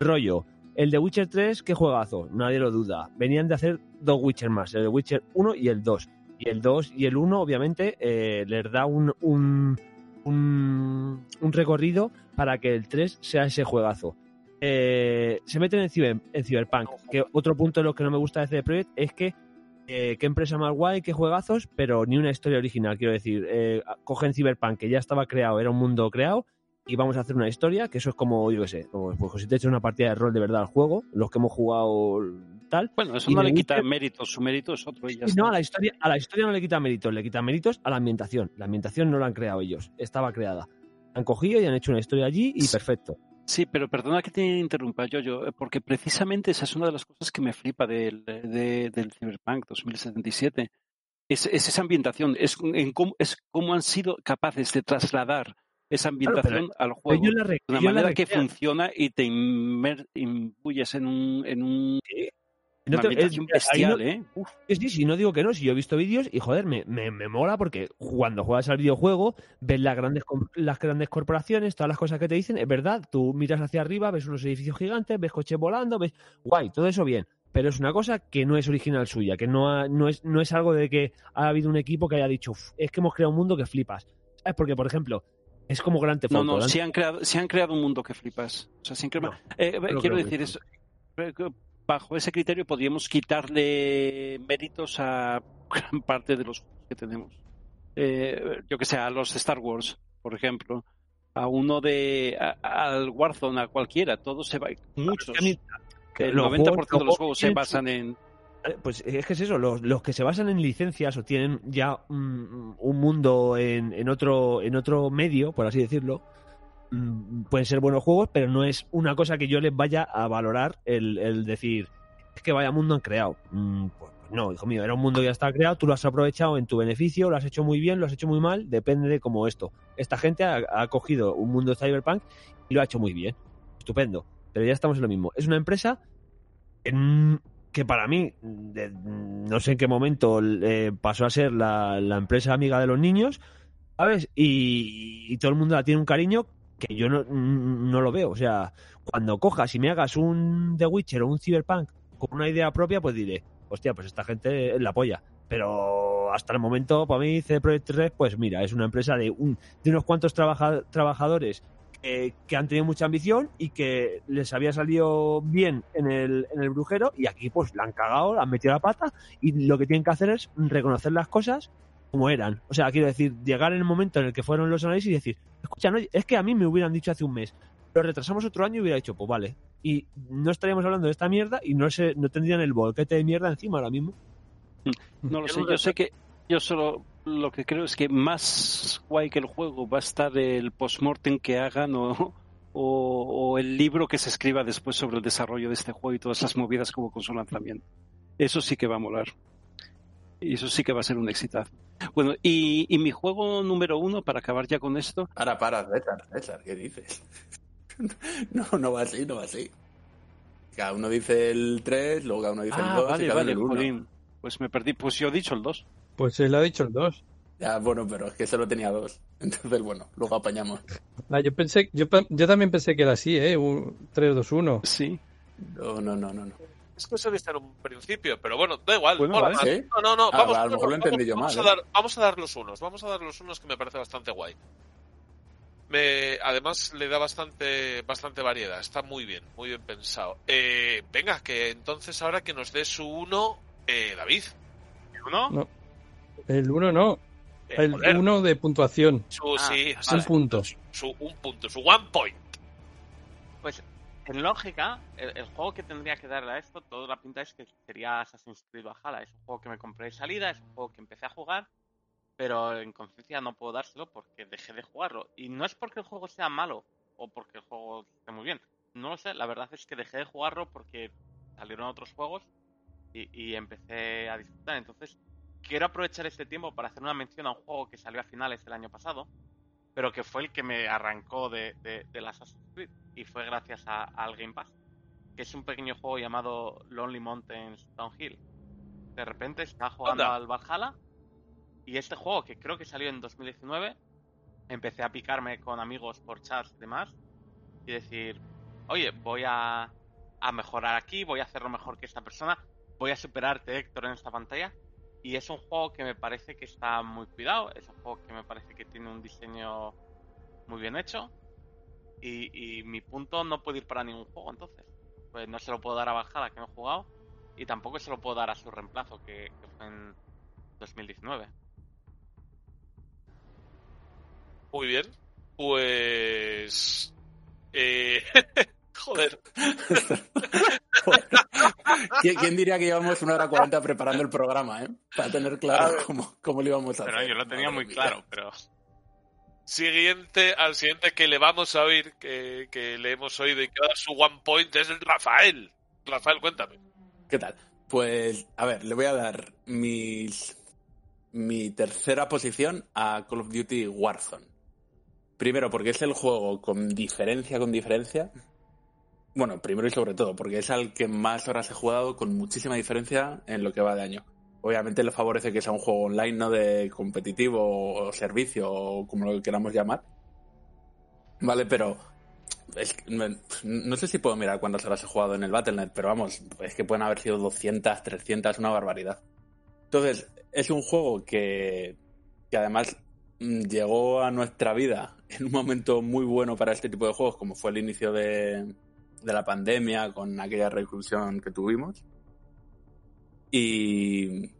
Rollo. El de Witcher 3, qué juegazo, nadie lo duda. Venían de hacer dos Witcher más, el de Witcher 1 y el 2. Y el 2 y el 1, obviamente, eh, les da un, un, un, recorrido para que el 3 sea ese juegazo. Eh, se meten en, ciber, en Cyberpunk, que otro punto de lo que no me gusta de CD es que eh, qué empresa más guay, qué juegazos, pero ni una historia original, quiero decir. Eh, cogen Cyberpunk, que ya estaba creado, era un mundo creado, y vamos a hacer una historia, que eso es como, yo qué sé, como pues, si te una partida de rol de verdad al juego, los que hemos jugado tal. Bueno, eso no le quita Witcher- mérito, su mérito es otro y ya Sí, está. no, a la historia, a la historia no le quita méritos, le quita méritos a la ambientación. La ambientación no la han creado ellos, estaba creada. Han cogido y han hecho una historia allí y perfecto. Sí, pero perdona que te interrumpa, yo, yo, porque precisamente esa es una de las cosas que me flipa del, de- del Cyberpunk 2077. Es, es esa ambientación, es, en cómo, es cómo han sido capaces de trasladar esa ambientación al juego de una manera que funciona y te imbuyes en un, en un No te- eh, ahí no- bestial, ¿eh? Uf. Sí, sí, no digo que no, si yo he visto vídeos y joder, me, me, me mola porque cuando juegas al videojuego ves las grandes, las grandes corporaciones, todas las cosas que te dicen, es verdad, tú miras hacia arriba, ves unos edificios gigantes, ves coches volando, ves, guay, todo eso bien, pero es una cosa que no es original suya, que no, ha- no, es, no es algo de que ha habido un equipo que haya dicho, "Uf, es que hemos creado un mundo que flipas. ¿Sabes? Porque, por ejemplo, es como Grand Theft No, Auto, no, Grand- sí han creado, sí han creado un mundo que flipas. O sea, sí han creado- No, Eh, no quiero decir, eso, eh, bajo ese criterio podríamos quitarle méritos a gran parte de los juegos que tenemos. Eh, yo que sé, a los Star Wars, por ejemplo, a uno de. a- al Warzone, a cualquiera, todos se va. Muchos. mí- El los 90% juegos- de los juegos se basan en. Eh, Pues es que es eso, los, los que se basan en licencias o tienen ya un, un mundo en, en otro en otro medio, por así decirlo, pueden ser buenos juegos, pero no es una cosa que yo les vaya a valorar el, decir, es que vaya mundo han creado. Mm, Pues, pues no, hijo mío, era un mundo que ya está creado, tú lo has aprovechado en tu beneficio, lo has hecho muy bien, lo has hecho muy mal, depende de cómo esto. Esta gente ha, cogido un mundo cyberpunk y lo ha hecho muy bien. Estupendo. Pero ya estamos en lo mismo. Es una empresa que para mí, no sé en qué momento eh, pasó a ser la, empresa amiga de los niños, ¿sabes? Y todo el mundo la tiene un cariño que yo no, no lo veo. O sea, cuando cojas y me hagas un The Witcher o un Cyberpunk con una idea propia, pues diré, hostia, pues esta gente la polla. Pero hasta el momento, para mí, CD Projekt 3, pues mira, es una empresa de, un, de unos cuantos trabaja- trabajadores que han tenido mucha ambición y que les había salido bien en el, en el brujero y aquí pues la han cagado, la han metido la pata y lo que tienen que hacer es reconocer las cosas como eran. O sea, quiero decir, llegar en el momento en el que fueron los análisis y decir, escucha, no, es que a mí me hubieran dicho hace un mes, lo retrasamos otro año y hubiera dicho, pues vale, y no estaríamos hablando de esta mierda y no se, no tendrían el bolquete de mierda encima ahora mismo. No lo sé, yo sé que yo solo lo que creo es que más guay que el juego va a estar el postmortem que hagan o, o, o el libro que se escriba después sobre el desarrollo de este juego y todas esas movidas como con su lanzamiento. Eso sí que va a molar. Y eso sí que va a ser un exitazo. Bueno, y, y mi juego número uno, para acabar ya con esto, Para, para, César, César, ¿qué dices? No, no va así, no va así. Cada uno dice el 3, luego cada uno dice el Ah, 2 y vale, cada vale, uno el 1. jolín. Pues me perdí. Pues yo he dicho el 2. Pues él ha dicho el 2. Ya, bueno, pero es que solo tenía dos. Entonces, bueno, luego apañamos. Ah, yo pensé, yo, yo también pensé que era así, ¿eh? Un 3, 2, 1. Sí. No, no, no, no. no. Es que eso viste en un principio, pero bueno, da igual. Bueno, vale. ¿Sí? No, no, no. Ah, vamos, a lo mejor lo vamos- entendí yo vamos mal, A ¿eh? dar, vamos a dar los unos. Vamos a dar los unos que me parece bastante guay. Me, además le da bastante, bastante variedad. Está muy bien, muy bien pensado. Eh, venga, que entonces ahora que nos dé su uno, eh, David. ¿Uno? No. El 1 no. Eh, El joder, 1 de puntuación. su, Ah, sí, Un sí, punto. su, un punto, su one point. Pues en lógica, el, juego que tendría que darle a esto, toda la pinta es que sería Assassin's Creed Valhalla. Es un juego que me compré de salida, es un juego que empecé a jugar, pero en conciencia no puedo dárselo porque dejé de jugarlo. Y no es porque el juego sea malo o porque el juego esté muy bien. No lo sé, la verdad es que dejé de jugarlo porque salieron otros juegos y, empecé a disfrutar. Entonces, quiero aprovechar este tiempo para hacer una mención a un juego que salió a finales del año pasado, pero que fue el que me arrancó de, Assassin's Creed y fue gracias a- al Game Pass, que es un pequeño juego llamado Lonely Mountains Downhill. De repente estaba jugando al Valhalla y este juego, que creo que salió en 2019, empecé a picarme con amigos por chats y demás y decir, oye, voy a, a mejorar aquí, voy a hacerlo mejor que esta persona, voy a superarte Héctor en esta pantalla. Y es un juego que me parece que está muy cuidado, es un juego que me parece que tiene un diseño muy bien hecho. Y, y mi punto no puede ir para ningún juego, entonces. Pues no se lo puedo dar a Valhalla, que no he jugado, y tampoco se lo puedo dar a su reemplazo, que, que fue en 2019. Muy bien. Pues. Eh... Joder. ¿Quién, quién diría que llevamos una hora cuarenta preparando el programa, eh? Para tener claro cómo, cómo lo íbamos a hacer. Pero yo lo tenía Madre muy mía. claro, pero... Siguiente, al siguiente que le vamos a oír, que, que le hemos oído y que da su one point es el Rafael. Rafael, cuéntame. ¿Qué tal? Pues, a ver, le voy a dar mis, mi tercera posición a Call of Duty Warzone. Primero, porque es el juego con diferencia, con diferencia. Bueno, primero y sobre todo, porque es al que más horas he jugado con muchísima diferencia en lo que va de año. Obviamente le favorece que sea un juego online, no de competitivo o servicio o como lo queramos llamar. Vale, pero es que no, sé si puedo mirar cuántas horas he jugado en el Battle.net, pero vamos, es que pueden haber sido 200, 300, una barbaridad. Entonces, es un juego que, que además mm, llegó a nuestra vida en un momento muy bueno para este tipo de juegos, como fue el inicio de, de la pandemia, con aquella reclusión que tuvimos. Y,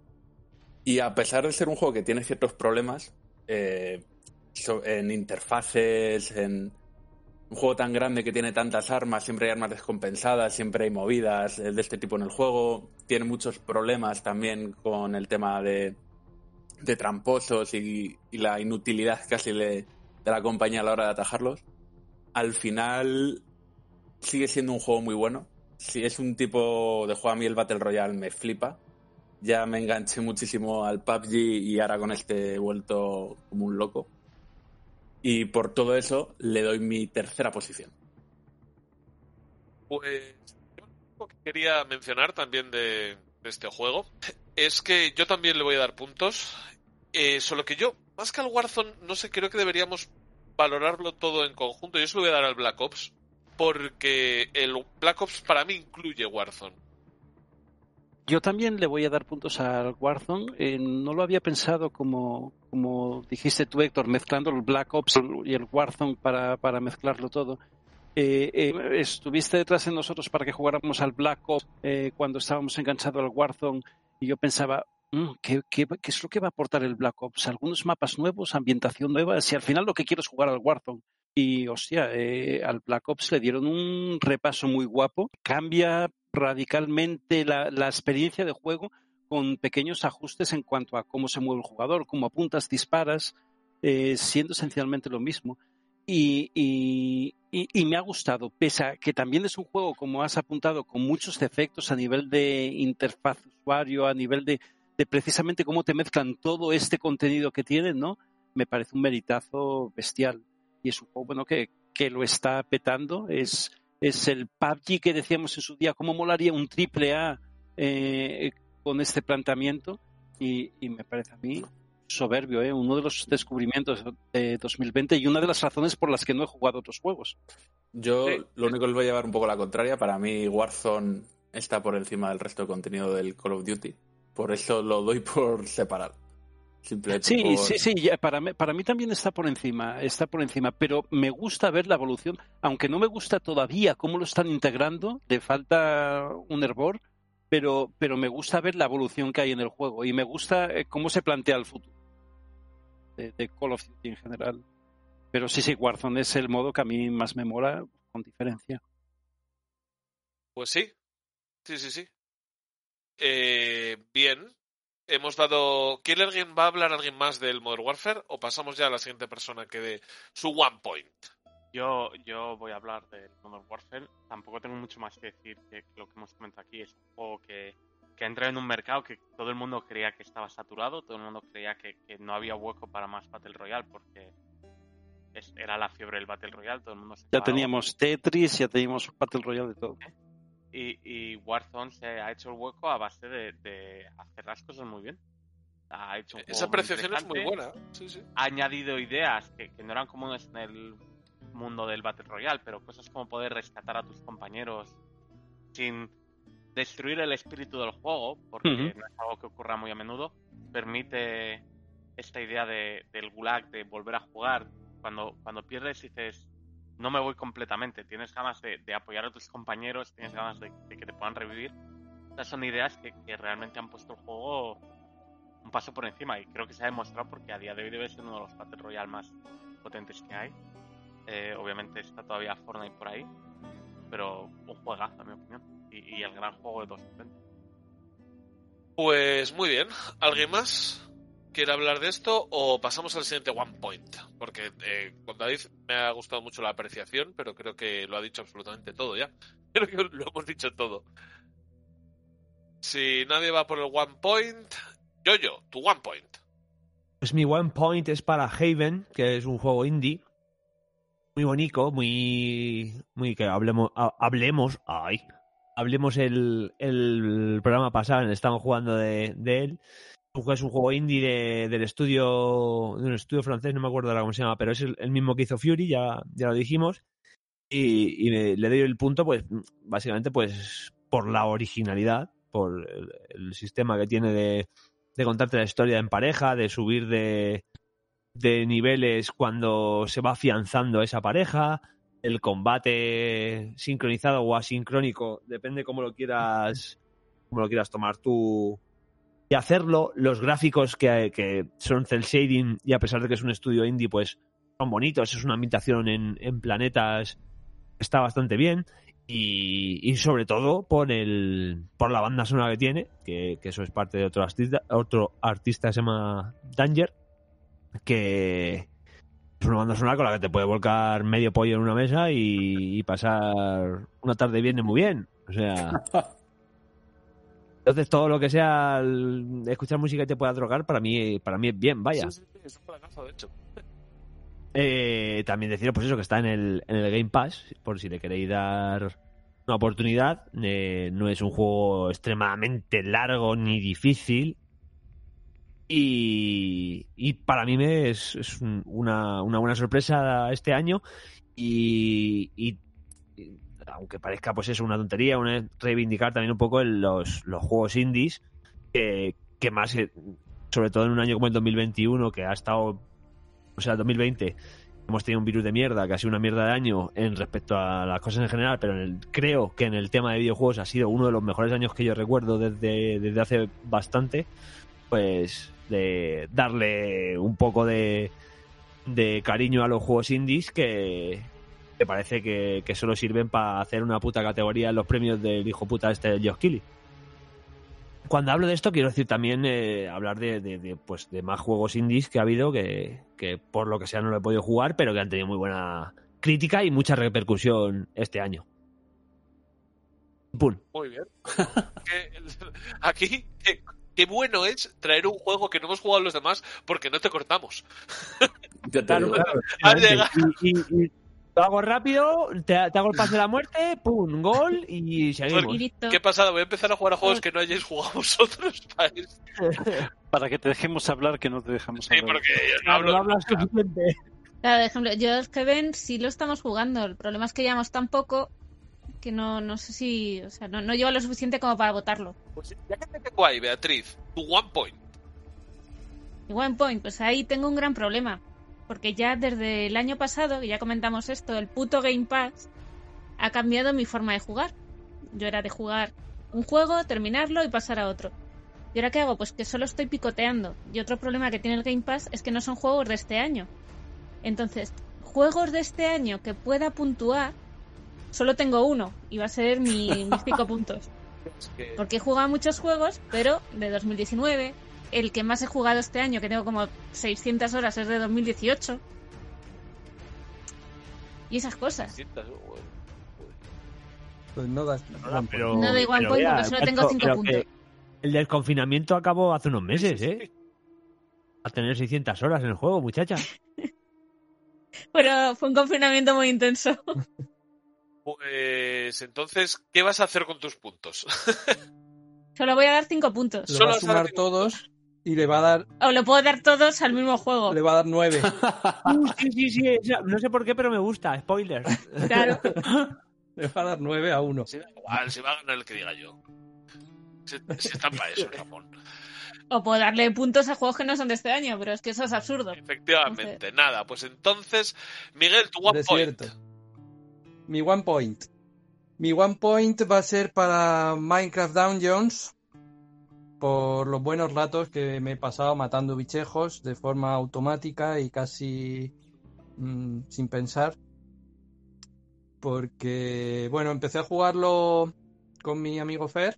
y a pesar de ser un juego que tiene ciertos problemas eh, en interfaces, en un juego tan grande que tiene tantas armas, siempre hay armas descompensadas, siempre hay movidas eh, de este tipo en el juego, tiene muchos problemas también con el tema de, de tramposos y, y la inutilidad casi le- de la compañía a la hora de atajarlos. Al final sigue siendo un juego muy bueno. Si es un tipo de juego a mí el Battle Royale me flipa. Ya me enganché muchísimo al PUBG y ahora con este he vuelto como un loco. Y por todo eso le doy mi tercera posición. Pues yo lo que quería mencionar también de, este juego es que yo también le voy a dar puntos. Eh, solo que yo, más que al Warzone, no sé, creo que deberíamos valorarlo todo en conjunto. Yo se lo voy a dar al Black Ops. Porque el Black Ops para mí incluye Warzone. Yo también le voy a dar puntos al Warzone. Eh, no lo había pensado como, como dijiste tú, Héctor, mezclando el Black Ops y el Warzone para, para mezclarlo todo. Eh, eh, estuviste detrás de nosotros para que jugáramos al Black Ops cuando estábamos enganchados al Warzone y yo pensaba, ¿qué, qué, qué es lo que va a aportar el Black Ops? ¿Algunos mapas nuevos, ambientación nueva? Si al final lo que quiero es jugar al Warzone. Y, hostia, eh, al Black Ops le dieron un repaso muy guapo. Cambia radicalmente la, la experiencia de juego con pequeños ajustes en cuanto a cómo se mueve el jugador, cómo apuntas, disparas, eh, siendo esencialmente lo mismo. Y, y, y, y me ha gustado, pese a que también es un juego, como has apuntado, con muchos defectos a nivel de interfaz usuario, a nivel de, de precisamente cómo te mezclan todo este contenido que tienen, ¿no? Me parece un meritazo bestial. Y es un juego, bueno, que, que lo está petando. Es, es el PUBG que decíamos en su día, ¿cómo molaría un triple A eh, con este planteamiento? Y, y me parece a mí soberbio, ¿eh? uno de los descubrimientos de 2020 y una de las razones por las que no he jugado otros juegos. Yo lo único que les voy a llevar un poco la contraria. Para mí, Warzone está por encima del resto de contenido del Call of Duty. Por eso lo doy por separado. Simplemente Sí, por- sí, sí, ya, para, mí, para mí también está por encima, está por encima, pero me gusta ver la evolución, aunque no me gusta todavía cómo lo están integrando, le falta un hervor, pero, pero me gusta ver la evolución que hay en el juego y me gusta eh, cómo se plantea el futuro de, de Call of Duty en general. Pero sí, sí, Warzone es el modo que a mí más me mola, con diferencia. Pues sí, sí, sí, sí. Eh, bien, hemos dado... ¿Quiere alguien, va a hablar alguien más del Modern Warfare o pasamos ya a la siguiente persona que dé su one point? Yo, yo voy a hablar del Modern Warfare. Tampoco tengo mucho más que decir que lo que hemos comentado aquí. Es un juego que, que ha entrado en un mercado que todo el mundo creía que estaba saturado, todo el mundo creía que, que no había hueco para más Battle Royale porque es- era la fiebre del Battle Royale, todo el mundo se Ya teníamos Tetris, ya teníamos Battle Royale de todo. Y, y Warzone se ha hecho el hueco a base de, de hacer las cosas muy bien. Ha hecho un Esa juego muy apreciación es muy buena. Sí, sí. Ha añadido ideas que, que no eran comunes en el mundo del Battle Royale, pero cosas como poder rescatar a tus compañeros sin destruir el espíritu del juego, porque no es algo que ocurra muy a menudo, permite esta idea de, del gulag, de volver a jugar. Cuando, cuando pierdes dices, no me voy completamente, tienes ganas de, apoyar a tus compañeros, tienes ganas de, que te puedan revivir. Estas son ideas que, realmente han puesto el juego un paso por encima y creo que se ha demostrado porque a día de hoy debe ser uno de los Battle Royale más potentes que hay. Eh, obviamente está todavía Fortnite por ahí, pero un juegazo, en mi opinión. Y el gran juego de 2020. Pues muy bien. ¿Alguien más quiere hablar de esto o pasamos al siguiente one point? Porque eh, con David me ha gustado mucho la apreciación, pero creo que lo ha dicho absolutamente todo ya. Creo que lo hemos dicho todo. Si nadie va por el one point, yo yo, tu one point. Pues mi one point es para Haven, que es un juego indie. Muy bonito, muy. muy que hablemos. ha- hablemos. Ay. Hablemos el, el programa pasado, estamos jugando de él. Es un juego indie de- del estudio. de un estudio francés, no me acuerdo ahora cómo se llama, pero es el, mismo que hizo Fury, ya, ya lo dijimos. Y, me- le doy el punto, pues, básicamente, pues, por la originalidad, por el, sistema que tiene de, de contarte la historia en pareja, de subir de, de niveles cuando se va afianzando esa pareja, el combate sincronizado o asincrónico, depende cómo lo quieras, cómo lo quieras tomar tú y hacerlo. Los gráficos que, que son cel shading y a pesar de que es un estudio indie, pues son bonitos, es una ambientación en, en planetas, está bastante bien. Y, y sobre todo por el por la banda sonora que tiene, que, que eso es parte de otro artista, otro artista que se llama Danger, que es una banda sonora con la que te puede volcar medio pollo en una mesa y, pasar una tarde bien muy bien. O sea. Entonces todo lo que sea el- escuchar música y te pueda drogar, para mí, para mí es bien, vaya. Sí, sí, sí, es un planazo, de hecho. Eh, también deciros, pues eso, que está en el, en el Game Pass, por si le queréis dar una oportunidad. Eh, no es un juego extremadamente largo ni difícil. Y, y para mí me es, es un- una, una buena sorpresa este año. Y- y aunque parezca pues eso una tontería, una reivindicar también un poco los, los juegos indies, que, que más, eh, sobre todo en un año como el 2021, que ha estado o sea, el 2020 hemos tenido un virus de mierda, que ha sido una mierda de año en respecto a las cosas en general, pero en el- creo que en el tema de videojuegos ha sido uno de los mejores años que yo recuerdo desde, desde hace bastante. pues de darle un poco de, de cariño a los juegos indies que, que parece que, que solo sirven para hacer una puta categoría en los premios del hijo puta este Josh Keighley. Cuando hablo de esto quiero decir también eh, hablar de, de- de, pues, de más juegos indies que ha habido que, que por lo que sea no lo he podido jugar, pero que han tenido muy buena crítica y mucha repercusión este año. Pum. Muy bien. Aquí, qué, qué bueno es traer un juego que no hemos jugado los demás porque no te cortamos. Claro, claro, y lo hago rápido, te, te hago el pase de la muerte, pum, gol y seguimos. ¿Qué pasada? Voy a empezar a jugar a juegos que no hayáis jugado vosotros. Para que te dejemos hablar, que no te dejamos Sí, hablar. porque yo no No, hablo. no hablas suficiente. Claro, por ejemplo, yo es que ven sí lo estamos jugando. El problema es que llevamos tan poco que no, no sé si. O sea, no, no lleva lo suficiente como para votarlo. Pues ya que te tengo ahí, Beatriz, tu one point. Y One Point, pues ahí tengo un gran problema. Porque ya desde el año pasado, que ya comentamos esto, el puto Game Pass ha cambiado mi forma de jugar. Yo era de jugar un juego, terminarlo y pasar a otro. ¿Y ahora qué hago? Pues que solo estoy picoteando. Y otro problema que tiene el Game Pass es que no son juegos de este año. Entonces, juegos de este año que pueda puntuar, solo tengo uno. Y va a ser mi, mis cinco puntos. Porque he jugado muchos juegos, pero de 2019. El que más he jugado este año, que tengo como 600 horas, es de 2018. Y esas cosas. Pues no das. bueno, Pero, No doy one pero point vea, porque solo tengo macho, cinco pero puntos. que El del confinamiento acabó hace unos meses, ¿eh? A tener 600 horas en el juego, muchacha. Pero fue un confinamiento muy intenso. Pues entonces, ¿qué vas a hacer con tus puntos? Solo voy a dar 5 puntos. lo Solo a sumar cinco todos y le va a dar, O lo puedo dar todos al mismo juego. le va a dar nueve. Uh, sí, sí, sí. No sé por qué, pero me gusta. Spoiler. Claro. Le va a dar nueve a uno. Si da igual, si va a ganar el que diga yo. Si está para eso, Ramón. O puedo darle puntos a juegos que no son de este año, pero es que eso es absurdo. Efectivamente, nada. Pues entonces, Miguel, tu one Desierto. point. Mi one point. Mi one point va a ser para Minecraft Dungeons. Por los buenos ratos que me he pasado matando bichejos de forma automática y casi mm, sin pensar. Porque, bueno, empecé a jugarlo con mi amigo Fer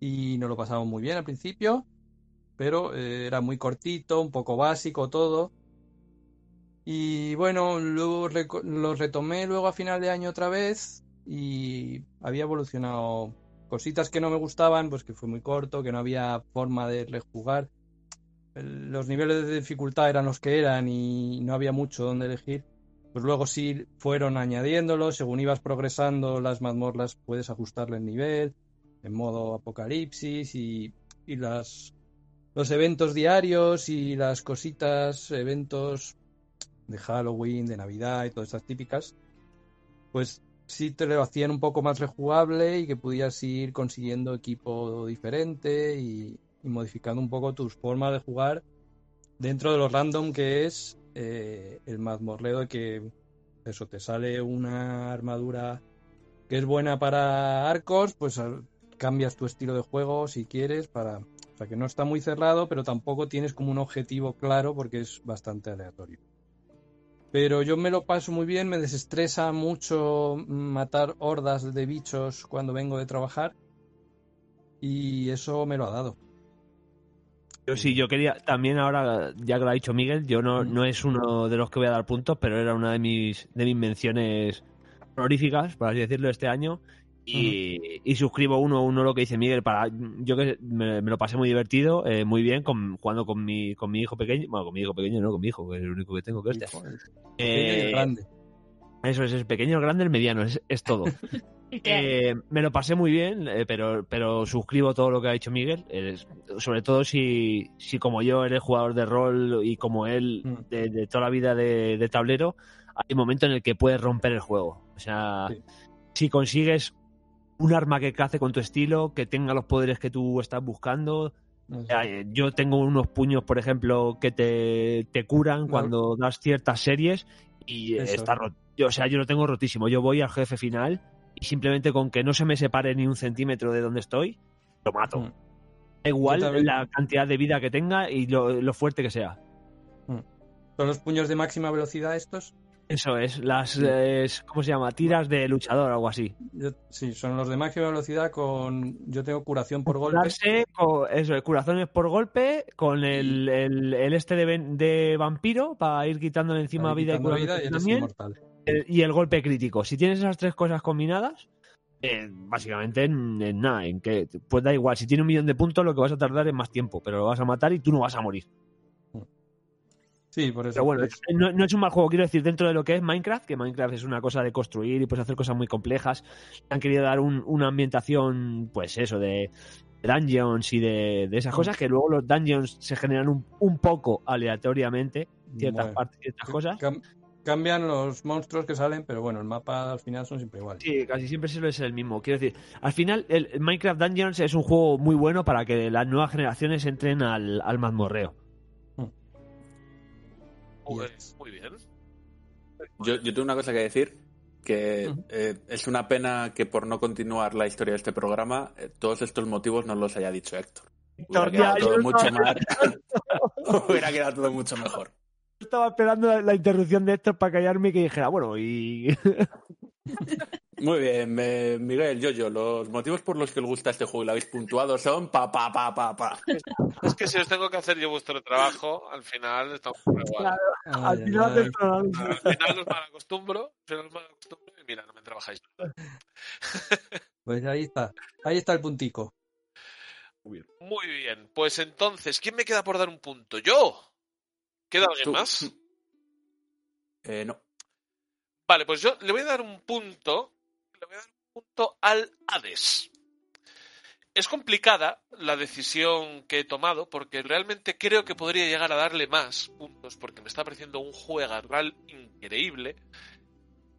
y nos lo pasamos muy bien al principio, pero eh, era muy cortito, un poco básico todo. Y bueno, lo, reco- lo retomé luego a final de año otra vez y había evolucionado cositas que no me gustaban, pues que fue muy corto, que no había forma de rejugar. Los niveles de dificultad eran los que eran y no había mucho donde elegir. Pues luego sí fueron añadiéndolo, según ibas progresando las mazmorras puedes ajustarle el nivel en modo apocalipsis y, y las, los eventos diarios y las cositas, eventos de Halloween, de Navidad y todas estas típicas, pues sí te lo hacían un poco más rejugable y que pudieras ir consiguiendo equipo diferente y, modificando un poco tus formas de jugar dentro de lo random que es eh, el mazmorreo que eso te sale una armadura que es buena para arcos, pues al- cambias tu estilo de juego si quieres para o sea que no está muy cerrado, pero tampoco tienes como un objetivo claro porque es bastante aleatorio. Pero yo me lo paso muy bien, me desestresa mucho matar hordas de bichos cuando vengo de trabajar y eso me lo ha dado. Yo sí, yo quería, también ahora, ya que lo ha dicho Miguel, yo no, no es uno de los que voy a dar puntos, pero era una de mis, de mis menciones honoríficas, por así decirlo, este año. Y, y suscribo uno a uno lo que dice Miguel para yo que me, me lo pasé muy divertido eh, muy bien con, jugando con mi con mi hijo pequeño bueno con mi hijo pequeño no con mi hijo que es el único que tengo que es este Eh, el grande. eso es el pequeño el grande el mediano es, es todo Eh, me lo pasé muy bien, eh, pero, pero suscribo todo lo que ha dicho Miguel. Sobre todo si, si como yo eres jugador de rol y como él Mm. de, de toda la vida de, de tablero, hay un momento en el que puedes romper el juego. O sea, Sí. si consigues un arma que cace con tu estilo, que tenga los poderes que tú estás buscando. No sé. Eh, Yo tengo unos puños, por ejemplo, que te, te curan cuando das ciertas series y Eso. está roto. Yo, o sea, yo lo tengo rotísimo. Yo voy al jefe final y simplemente con que no se me separe ni un centímetro de donde estoy, lo mato. Mm. Da igual la cantidad de vida que tenga y lo, lo fuerte que sea. ¿Son los puños de máxima velocidad estos? Eso es, las, eh, es- ¿cómo se llama? Tiras de luchador o algo así. Yo- sí, son los de máxima velocidad con... Yo tengo curación por golpe. Con- eso, corazones por golpe, con el, el, el este de, vampiro para ir quitándole encima vida y quitando curándote vida y también, el- y el golpe crítico. Si tienes esas tres cosas combinadas, eh, básicamente en, en nada, en que pues da igual, si tiene un millón de puntos lo que vas a tardar es más tiempo, pero lo vas a matar y tú no vas a morir. Sí, por eso. Pero bueno, es- no, no es un mal juego, quiero decir, dentro de lo que es Minecraft, que Minecraft es una cosa de construir y pues hacer cosas muy complejas, han querido dar un- una ambientación, pues eso, de, dungeons y de, de esas Mm. cosas, que luego los dungeons se generan un, un poco aleatoriamente, ciertas bueno, partes, ciertas cosas. cam- cambian los monstruos que salen, pero bueno, el mapa al final son siempre iguales. Sí, casi siempre suele ser el mismo. Quiero decir, al final, el el Minecraft Dungeons es un juego muy bueno para que las nuevas generaciones entren al, al mazmorreo. Pues, muy bien. Yo, yo tengo una cosa que decir, que eh, es una pena que por no continuar la historia de este programa, eh, todos estos motivos no los haya dicho Héctor. Hubiera Héctor, quedado ya, todo mucho más... Hubiera quedado todo mucho mejor. Estaba esperando la, la interrupción de Héctor para callarme y que dijera, bueno, y Muy bien, eh, Miguel, yo, los motivos por los que os gusta este juego y lo habéis puntuado son pa, pa, pa, pa, pa. Es que si os tengo que hacer yo vuestro trabajo, al final estamos igual. Claro. Ay, al ay, final ay. del programa. Al final os mal acostumbro, al final os mal acostumbro y mira, no me trabajáis. Pues ahí está. Ahí está el puntico. Muy bien, pues entonces, ¿quién me queda por dar un punto? ¿Yo? ¿Queda alguien Tú. más? Eh, no. Vale, pues yo le voy a dar un punto. Le voy a dar un punto al Hades. Es complicada la decisión que he tomado porque realmente creo que podría llegar a darle más puntos porque me está pareciendo un juego increíble.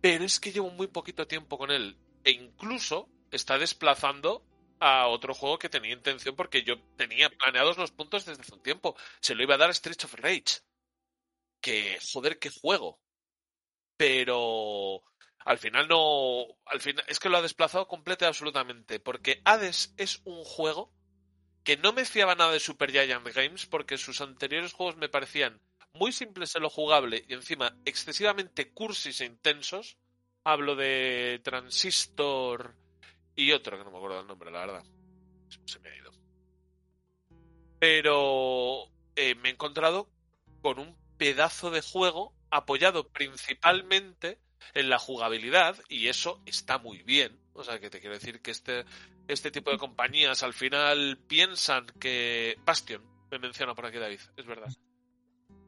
Pero es que llevo muy poquito tiempo con él e incluso está desplazando a otro juego que tenía intención porque yo tenía planeados los puntos desde hace un tiempo. Se lo iba a dar a Streets of Rage. Que, joder, qué juego pero al final no al final es que lo ha desplazado completa y absolutamente porque Hades es un juego que no me fiaba nada de Super Giant Games porque sus anteriores juegos me parecían muy simples en lo jugable y encima excesivamente cursis e intensos. Hablo de Transistor y otro que no me acuerdo del nombre la verdad. Se me ha ido. Pero eh, me he encontrado con un pedazo de juego apoyado principalmente en la jugabilidad y eso está muy bien. O sea, que te quiero decir que este, este tipo de compañías al final piensan que... Bastion, me menciona por aquí David, es verdad.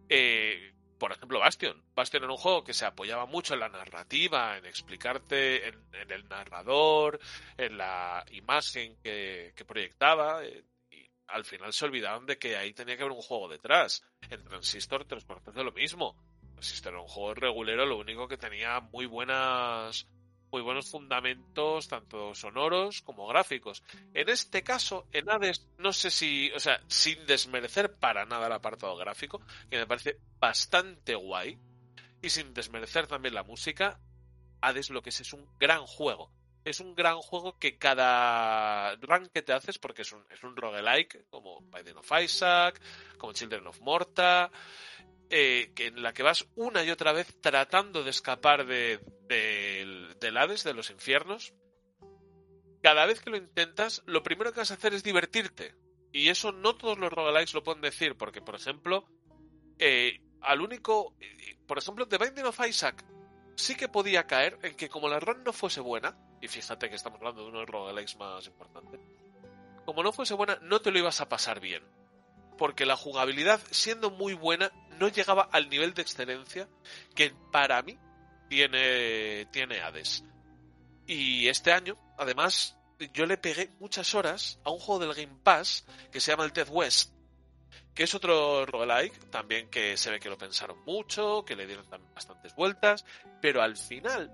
Eh, por ejemplo, Bastion. Bastion era un juego que se apoyaba mucho en la narrativa, en explicarte, en, el narrador, en la imagen que, proyectaba. eh, y al final se olvidaban de que ahí tenía que haber un juego detrás. En Transistor, cuartos de lo mismo. Transistor era un juego regulero, lo único que tenía muy buenas muy buenos fundamentos, tanto sonoros como gráficos. En este caso, en Hades, no sé si, o sea, sin desmerecer para nada el apartado gráfico, que me parece bastante guay, y sin desmerecer también la música, Hades lo que es es un gran juego. Es un gran juego que cada run que te haces, porque es un, es un roguelike, como Biden of Isaac, como Children of Morta, eh, que en la que vas una y otra vez tratando de escapar de, del- del Hades, de los infiernos. Cada vez que lo intentas, lo primero que vas a hacer es divertirte. Y eso no todos los roguelikes lo pueden decir, porque, por ejemplo, eh, al único. eh, Por ejemplo, The Binding of Isaac sí que podía caer en que, como la run no fuese buena, y fíjate que estamos hablando de uno de los roguelikes más importantes, como no fuese buena, no te lo ibas a pasar bien porque la jugabilidad, siendo muy buena, no llegaba al nivel de excelencia que para mí tiene, tiene Hades. Y este año, además, yo le pegué muchas horas a un juego del Game Pass que se llama el Dead West, que es otro roguelike, también que se ve que lo pensaron mucho, que le dieron también bastantes vueltas, pero al final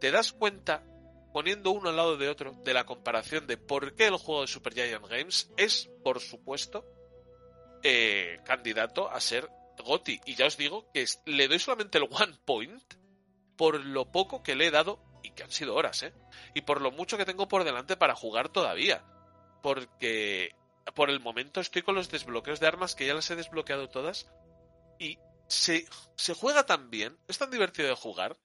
te das cuenta, poniendo uno al lado de otro, de la comparación de por qué el juego de Super Giant Games es, por supuesto, eh, candidato a ser GOTI. Y ya os digo que le doy solamente el one point por lo poco que le he dado, y que han sido horas, ¿eh? Y por lo mucho que tengo por delante para jugar todavía. Porque por el momento estoy con los desbloqueos de armas que ya las he desbloqueado todas y se, se juega tan bien, es tan divertido de jugar,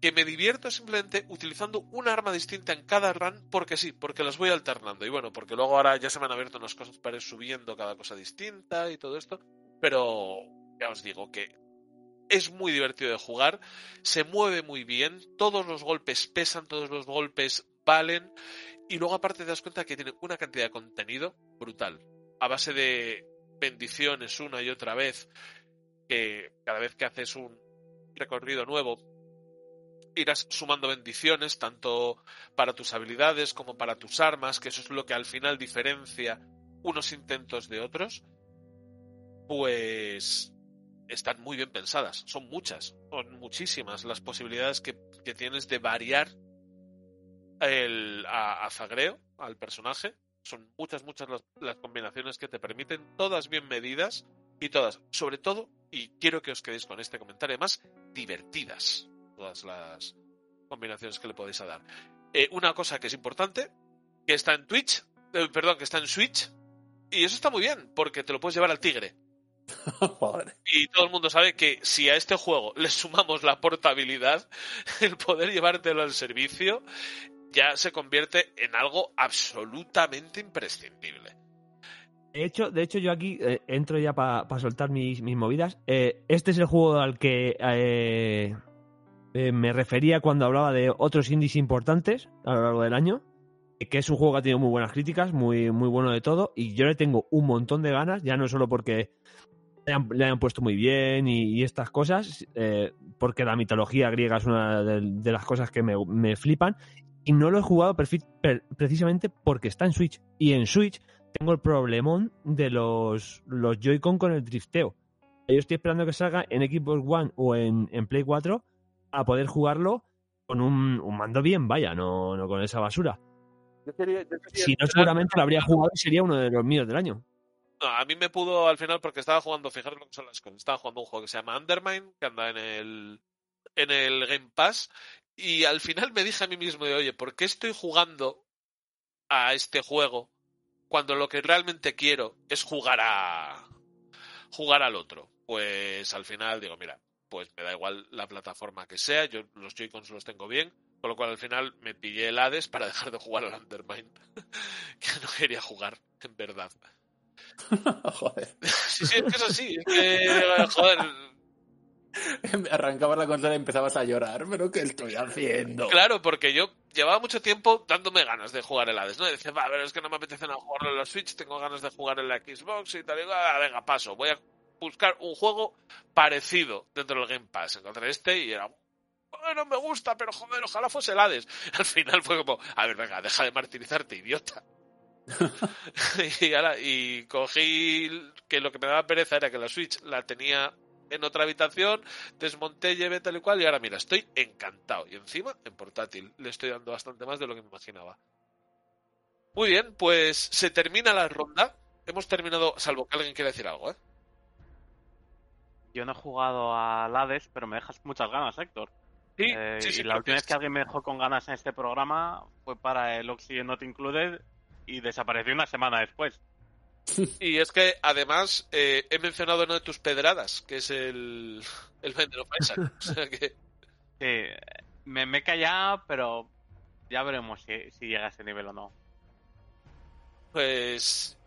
que me divierto simplemente utilizando un arma distinta en cada run porque sí, porque las voy alternando. Y bueno, porque luego ahora ya se me han abierto unas cosas para ir subiendo cada cosa distinta y todo esto. Pero ya os digo que es muy divertido de jugar, se mueve muy bien, todos los golpes pesan, todos los golpes valen. Y luego aparte te das cuenta que tiene una cantidad de contenido brutal. A base de bendiciones una y otra vez, que cada vez que haces un recorrido nuevo irás sumando bendiciones, tanto para tus habilidades como para tus armas, que eso es lo que al final diferencia unos intentos de otros, pues están muy bien pensadas. Son muchas, son muchísimas las posibilidades que, que tienes de variar el, a, Zagreo, al personaje. Son muchas, muchas las, las combinaciones que te permiten, todas bien medidas y todas, sobre todo, y quiero que os quedéis con este comentario, más divertidas todas las combinaciones que le podéis dar. Eh, una cosa que es importante, que está en Twitch, eh, perdón, que está en Switch, y eso está muy bien, porque te lo puedes llevar al tigre. y todo el mundo sabe que si a este juego le sumamos la portabilidad, el poder llevártelo al servicio ya se convierte en algo absolutamente imprescindible. De hecho, de hecho yo aquí eh, entro ya para pa soltar mis, mis movidas. Eh, este es el juego al que eh, eh, me refería cuando hablaba de otros indies importantes a lo largo del año, que es un juego que ha tenido muy buenas críticas, muy, muy bueno de todo, y yo le tengo un montón de ganas, ya no solo porque le han, le han puesto muy bien y, estas cosas, eh, porque la mitología griega es una de, de las cosas que me, me, flipan, y no lo he jugado precisamente porque está en Switch, y en Switch tengo el problemón de los, los Joy-Con con el drifteo. Yo estoy esperando que salga en Xbox One o en, en Play 4 a poder jugarlo con un, un mando bien, vaya, no, no con esa basura. Yo yo si no, seguramente lo habría jugado y sería uno de los míos del año. No, a mí me pudo al final porque estaba jugando, fijaros lo que son las cosas, estaba jugando un juego que se llama Undermine, que anda en el, en el Game Pass, y al final me dije a mí mismo de, oye, ¿por qué estoy jugando a este juego cuando lo que realmente quiero es jugar a jugar al otro? Pues al final digo, mira, pues me da igual la plataforma que sea, yo los Joy-Cons los tengo bien, con lo cual al final me pillé el Hades para dejar de jugar al Undermine, que no quería jugar, en verdad. joder. Sí, sí, es que es así, es que, joder. Arrancabas la consola y empezabas a llorar, pero ¿qué estoy haciendo? Claro, porque yo llevaba mucho tiempo dándome ganas de jugar el Hades, ¿no? Y decía, va, pero es que no me apetece nada jugarlo en la Switch, tengo ganas de jugar en la Xbox y tal, y ah, venga, paso, voy a buscar un juego parecido dentro del Game Pass. Encontré este y era, bueno, me gusta, pero joder, ojalá fuese el Hades. Al final fue como, a ver, venga, deja de martirizarte, idiota. y, ahora, y cogí que lo que me daba pereza era que la Switch la tenía en otra habitación, desmonté, llevé tal y cual, y ahora mira, estoy encantado. Y encima, en portátil, le estoy dando bastante más de lo que me imaginaba. Muy bien, pues se termina la ronda. Hemos terminado, salvo que alguien quiera decir algo, ¿eh? Yo no he jugado a Hades, pero me dejas muchas ganas, Héctor. Sí, eh, sí, sí, y la última vez que alguien me dejó con ganas en este programa fue para el Oxygen Not Included y desapareció una semana después. Y es que además eh, he mencionado una de tus pedradas, que es el, el Bender of Isaac. O sea que... Sí, me, me he callado, pero ya veremos si, si llega a ese nivel o no. Pues.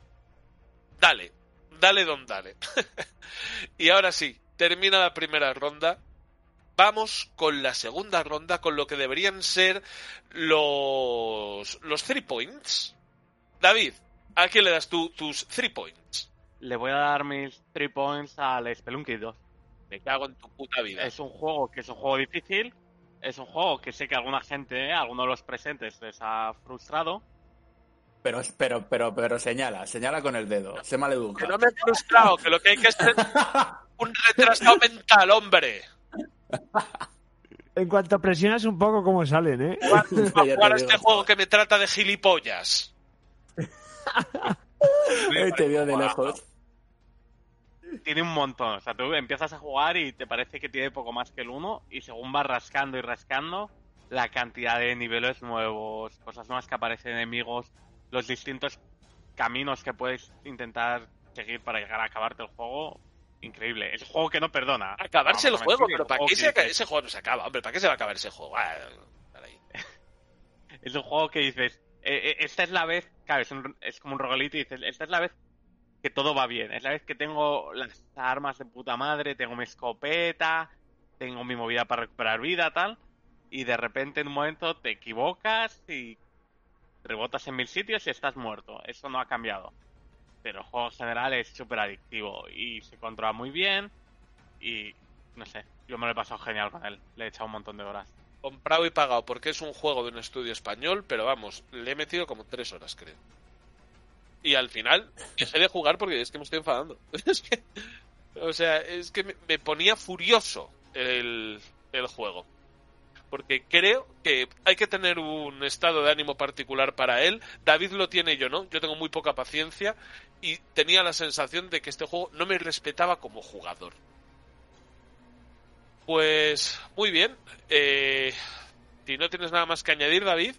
Dale, dale don dale. y ahora sí, termina la primera ronda. Vamos con la segunda ronda, con lo que deberían ser los, los three points. David, ¿a quién le das tú tus three points? Le voy a dar mis three points al Spelunky 2. Me cago en tu puta vida. Es un juego que es un juego difícil. Es un juego que sé que alguna gente, algunos de los presentes, les ha frustrado. Pero, pero, pero, pero señala, señala con el dedo. Se maleduca. Que no me he frustrado, que lo que hay que es ser un retrasado mental, hombre. En cuanto presionas un poco, cómo salen, ¿eh? Jugar a este juego que me trata de gilipollas. te veo de lejos. Tiene un montón. O sea, tú empiezas a jugar y te parece que tiene poco más que el 1 y según vas rascando y rascando, la cantidad de niveles nuevos, cosas nuevas que aparecen, enemigos, los distintos caminos que puedes intentar seguir para llegar a acabarte el juego, increíble. Es un juego que no perdona. Acabarse el Vamos a juego, pero ¿para qué se ese juego no se acaba? Hombre, ¿para qué se va a acabar ese juego? Ah. Es un juego que dices, eh, eh, esta es la vez, claro, es, un- es como un roguelite y dices, esta es la vez que todo va bien, es la vez que tengo las armas de puta madre, tengo mi escopeta, tengo mi movida para recuperar vida, tal, y de repente en un momento te equivocas y rebotas en mil sitios y estás muerto. Eso no ha cambiado. Pero el juego en general es súper adictivo y se controla muy bien y no sé, yo me lo he pasado genial con él, le he echado un montón de horas. Comprado y pagado porque es un juego de un estudio español, pero vamos, le he metido como tres horas, creo. Y al final dejé de jugar porque es que me estoy enfadando. Es que, o sea, es que me, me ponía furioso el, el juego. Porque creo que hay que tener un estado de ánimo particular para él. David lo tiene, yo no. Yo tengo muy poca paciencia y tenía la sensación de que este juego no me respetaba como jugador. Pues muy bien. Eh, si no tienes nada más que añadir, David,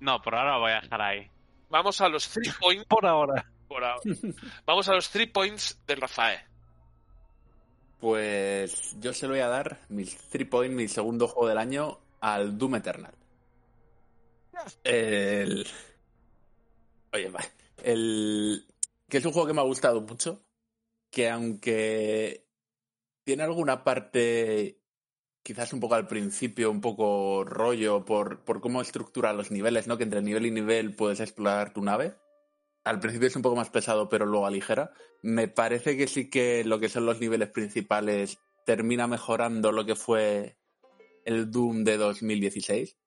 No, por ahora lo voy a dejar ahí. vamos a los three points. Por ahora. Por ahora. Vamos a los three points de Rafael. Pues yo se lo voy a dar mis 3 point, mi segundo juego del año, al Doom Eternal. El... Oye, va. El... Que es un juego que me ha gustado mucho. Que aunque tiene alguna parte, quizás un poco al principio, un poco rollo por, por cómo estructura los niveles, ¿no? Que entre nivel y nivel puedes explorar tu nave. Al principio es un poco más pesado, pero luego aligera. Me parece que sí que lo que son los niveles principales termina mejorando lo que fue el Doom de 2016.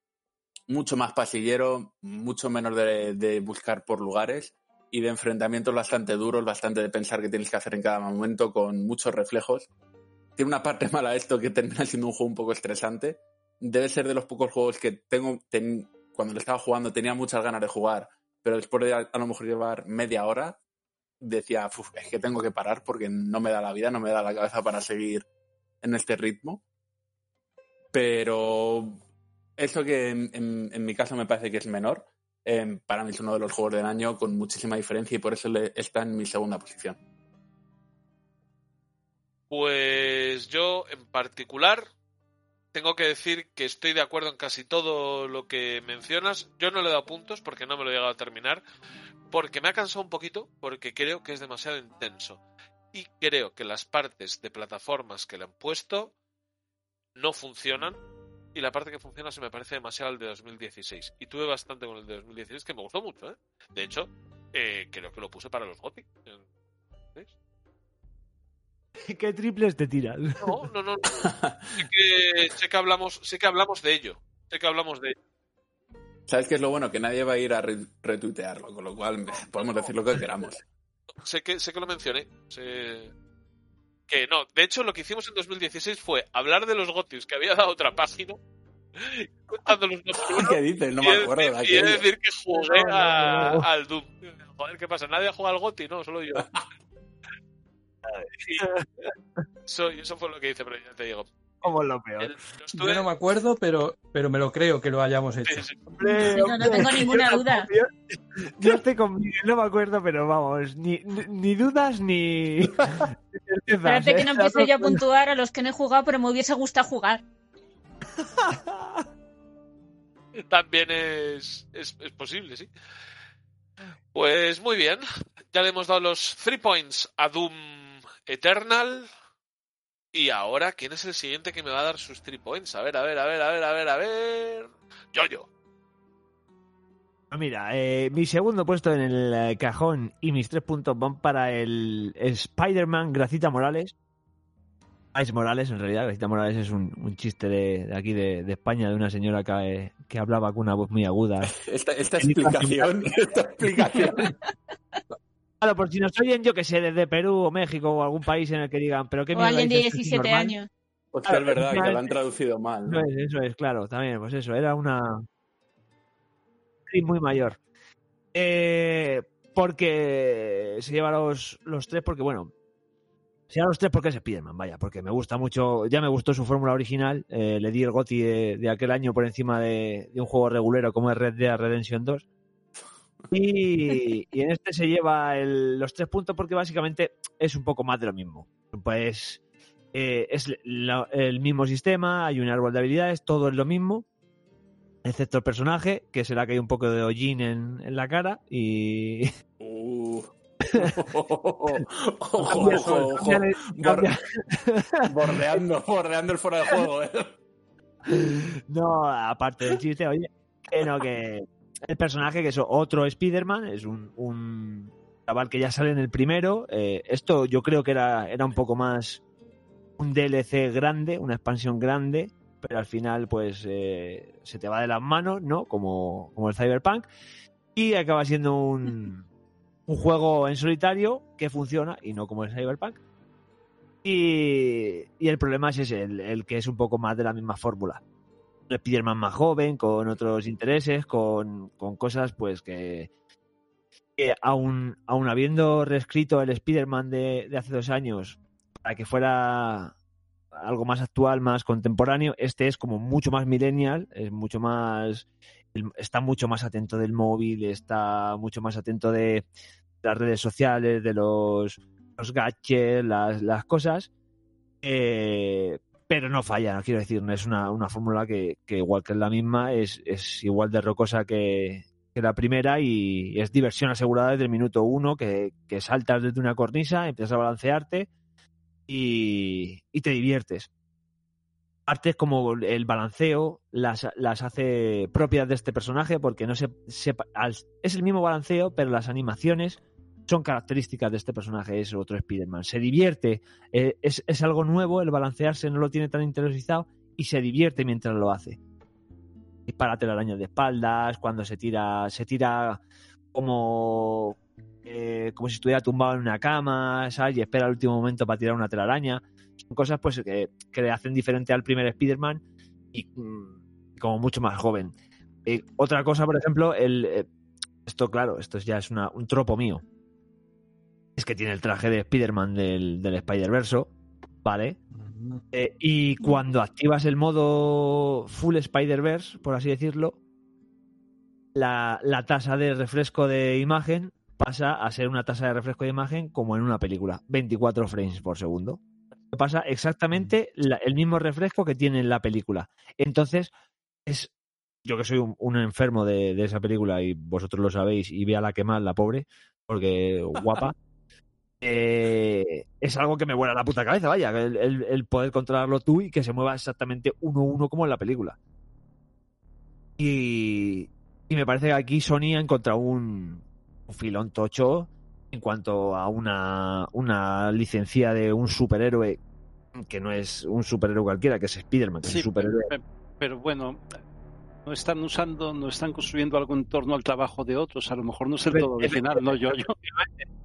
Mucho más pasillero, mucho menos de, de buscar por lugares y de enfrentamientos bastante duros, bastante de pensar qué tienes que hacer en cada momento, con muchos reflejos. Tiene una parte mala esto que termina siendo un juego un poco estresante. Debe ser de los pocos juegos que tengo, ten- cuando lo estaba jugando tenía muchas ganas de jugar, pero después de a, a lo mejor llevar media hora, decía, "Uf, es que tengo que parar porque no me da la vida, no me da la cabeza para seguir en este ritmo. Pero eso que en, mi caso me parece que es menor, eh, para mí es uno de los juegos del año con muchísima diferencia y por eso le- está en mi segunda posición. Pues yo en particular tengo que decir que estoy de acuerdo en casi todo lo que mencionas. Yo no le he dado puntos porque no me lo he llegado a terminar, porque me ha cansado un poquito, porque creo que es demasiado intenso. Y creo que las partes de plataformas que le han puesto no funcionan. Y la parte que funciona se me parece demasiado al de 2016. Y tuve bastante con el de 2016 que me gustó mucho, ¿eh? De hecho, eh, creo que lo puse para los GOTY. ¿Veis? ¿Qué triples te tiras? No, no, no. no. sé, que, sé que hablamos, sé que hablamos de ello. Sé que hablamos de ello. ¿Sabes qué es lo bueno? Que nadie va a ir a re- retuitearlo, con lo cual podemos decir lo que queramos. Sé que, sé que lo mencioné. Sé... Que no, de hecho lo que hicimos en 2016 fue hablar de los gotios que había dado otra página, por uno, ¿Qué dices? No me acuerdo decir- y aquello. decir que jugué a- al Doom. Joder, ¿qué pasa? ¿Nadie ha jugado al Goti? No, solo yo. Eso, eso fue lo que hice, pero ya te digo. Como lo peor. El- Yo no me acuerdo, pero, pero me lo creo que lo hayamos hecho. sí, sí. Hombre, No, no tengo ninguna yo duda. tampoco, Yo, yo estoy con no me acuerdo, pero vamos, ni, ni, dudas ni. Espérate que ¿eh? no empiezo yo a puntuar a los que no he jugado, pero me hubiese gustado jugar. También es, es, es posible, sí. Pues muy bien. Ya le hemos dado los three points a Doom Eternal. Y ahora, ¿quién es el siguiente que me va a dar sus three points? A ver, a ver, a ver, a ver, a ver, a ver. Yo, yo. Ah, Mira, eh, mi segundo puesto en el eh, cajón y mis tres puntos van para el Spider-Man Gracita Morales. Ice Morales, en realidad. Gracita Morales es un, un chiste de, de aquí, de, de España, de una señora que, que hablaba con una voz muy aguda. Esta, esta explicación, esta explicación. Claro, por si nos oyen, yo que sé, desde Perú o México o algún país en el que digan, pero qué O alguien de dices, esto es 17 normal. años. Pues que es verdad, que lo han traducido mal. Eso es, eso es, claro, también, pues eso, era una muy mayor. Eh, porque se lleva los, los tres, porque bueno, se lleva los tres porque es Spiderman, vaya, porque me gusta mucho, ya me gustó su fórmula original, eh, le di el GOTI de, de aquel año por encima de, de un juego regulero como es Red Dead Redemption 2. Y, y en este se lleva el- los tres puntos porque básicamente es un poco más de lo mismo. Pues eh, es la- el mismo sistema, hay un árbol de habilidades, todo es lo mismo, excepto el personaje, que será que hay un poco de hollín en, en la cara y... Uh. ojo, ojo, ojo. bordeando, bordeando el fuera de juego, eh. No, aparte del chiste, oye, que no, que el personaje, que es otro Spider-Man, es un, un chaval que ya sale en el primero. eh, esto yo creo que era, era un poco más un DLC grande, una expansión grande, pero al final, pues, eh, se te va de las manos, ¿no? Como, como el Cyberpunk. Y acaba siendo un, un juego en solitario que funciona y no como el Cyberpunk. Y, y el problema es ese, el, el que es un poco más de la misma fórmula. Spider-Man más joven, con otros intereses, con, con cosas pues que, que aún, aún habiendo reescrito el Spider-Man de, de hace dos años para que fuera algo más actual, más contemporáneo, este es como mucho más millennial, es mucho más está mucho más atento del móvil, está mucho más atento de las redes sociales, de los, los gadgets, las, las cosas. Eh, pero no falla, no quiero decir, no es una, una fórmula que, que igual que es la misma, es, es igual de rocosa que, que la primera y es diversión asegurada desde el minuto uno, que, que saltas desde una cornisa, empiezas a balancearte y, y te diviertes. Artes como el balanceo las, las hace propias de este personaje porque no se, es el mismo balanceo, pero las animaciones son características de este personaje, es otro Spider-Man. Se divierte, eh, es, es algo nuevo, el balancearse no lo tiene tan interiorizado y se divierte mientras lo hace. Dispara telarañas de espaldas, cuando se tira, se tira como, eh, como si estuviera tumbado en una cama. Y espera el último momento para tirar una telaraña. Son cosas pues que, que le hacen diferente al primer Spider-Man y mm, como mucho más joven. Eh, otra cosa, por ejemplo, el, esto claro, esto ya es un tropo mío. Es que tiene el traje de Spider-Man del, del Spider-Verso, ¿vale? Eh, y cuando activas el modo full Spider-Verse, por así decirlo, la, la tasa de refresco de imagen pasa a ser una tasa de refresco de imagen como en una película, 24 frames por segundo. Pasa exactamente la- el mismo refresco que tiene en la película. Entonces, es yo que soy un, un enfermo de, de esa película y vosotros lo sabéis, y vea la que más, la pobre, porque guapa. Eh, es algo que me vuela la puta cabeza, vaya, el, el- el poder controlarlo tú y que se mueva exactamente uno a uno como en la película. Y, y me parece que aquí Sony ha encontrado un, un filón tocho en cuanto a una, una licencia de un superhéroe que no es un superhéroe cualquiera, que es Spider-Man, que es Sí, un superhéroe. pe- pero bueno, no están usando, no están construyendo algo en torno al trabajo de otros. A lo mejor no es el Efe- todo original, no yo, yo.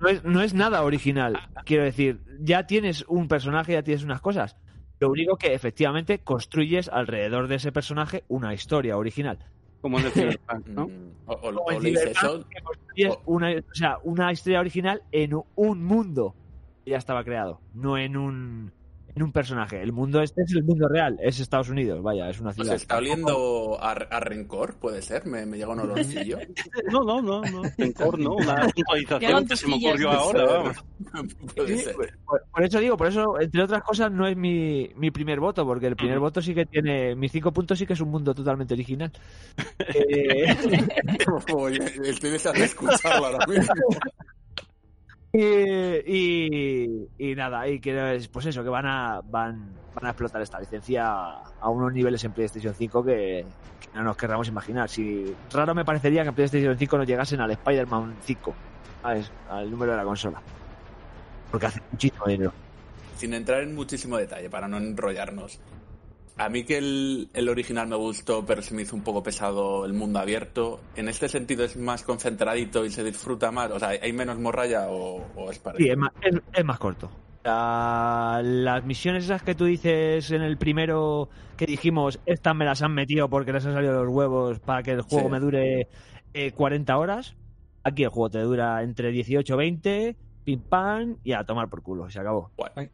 no es, no es nada original. Quiero decir, ya tienes un personaje, ya tienes unas cosas. Lo único que efectivamente construyes alrededor de ese personaje una historia original. Como en el Cyberpunk, ¿no? Mm, O, o- o Cyberpunk, que construyes una, o sea, una historia original en un mundo que ya estaba creado, no en un en un personaje. El mundo este es el mundo real, es Estados Unidos, vaya, es una Pues ciudad. está oliendo a, a rencor, puede ser. Me, me llega un olorcillo. No, no, no, no. Rencor, no. Una puntualización que se me ocurrió ahora, vamos. Puede Sí, ser. por, por eso digo, por eso, entre otras cosas, no es mi, mi primer voto, porque el primer voto sí que tiene, mis cinco puntos sí que es un mundo totalmente original. Eh, Oye, estoy deseando escucharlo ahora mismo. Y, y, y nada, y que es, pues eso, que van a, van, van a explotar esta licencia a unos niveles en PlayStation 5 que, no nos querramos imaginar. Si raro me parecería que en PlayStation 5 no llegasen al Spider-Man 5, ¿sabes? al número de la consola. Porque hace muchísimo dinero. Sin entrar en muchísimo detalle, para no enrollarnos. A mí que el, el original me gustó, pero se me hizo un poco pesado el mundo abierto. En este sentido es más concentradito y se disfruta más. O sea, ¿hay menos morralla o, o es Sí, parecido? es más, es- es más corto. La- las misiones esas que tú dices en el primero que dijimos, estas me las han metido porque les han salido los huevos para que el juego Sí. me dure eh, 40 horas. Aquí el juego te dura entre 18 y 20, pim pam, y a tomar por culo, se acabó. Guay.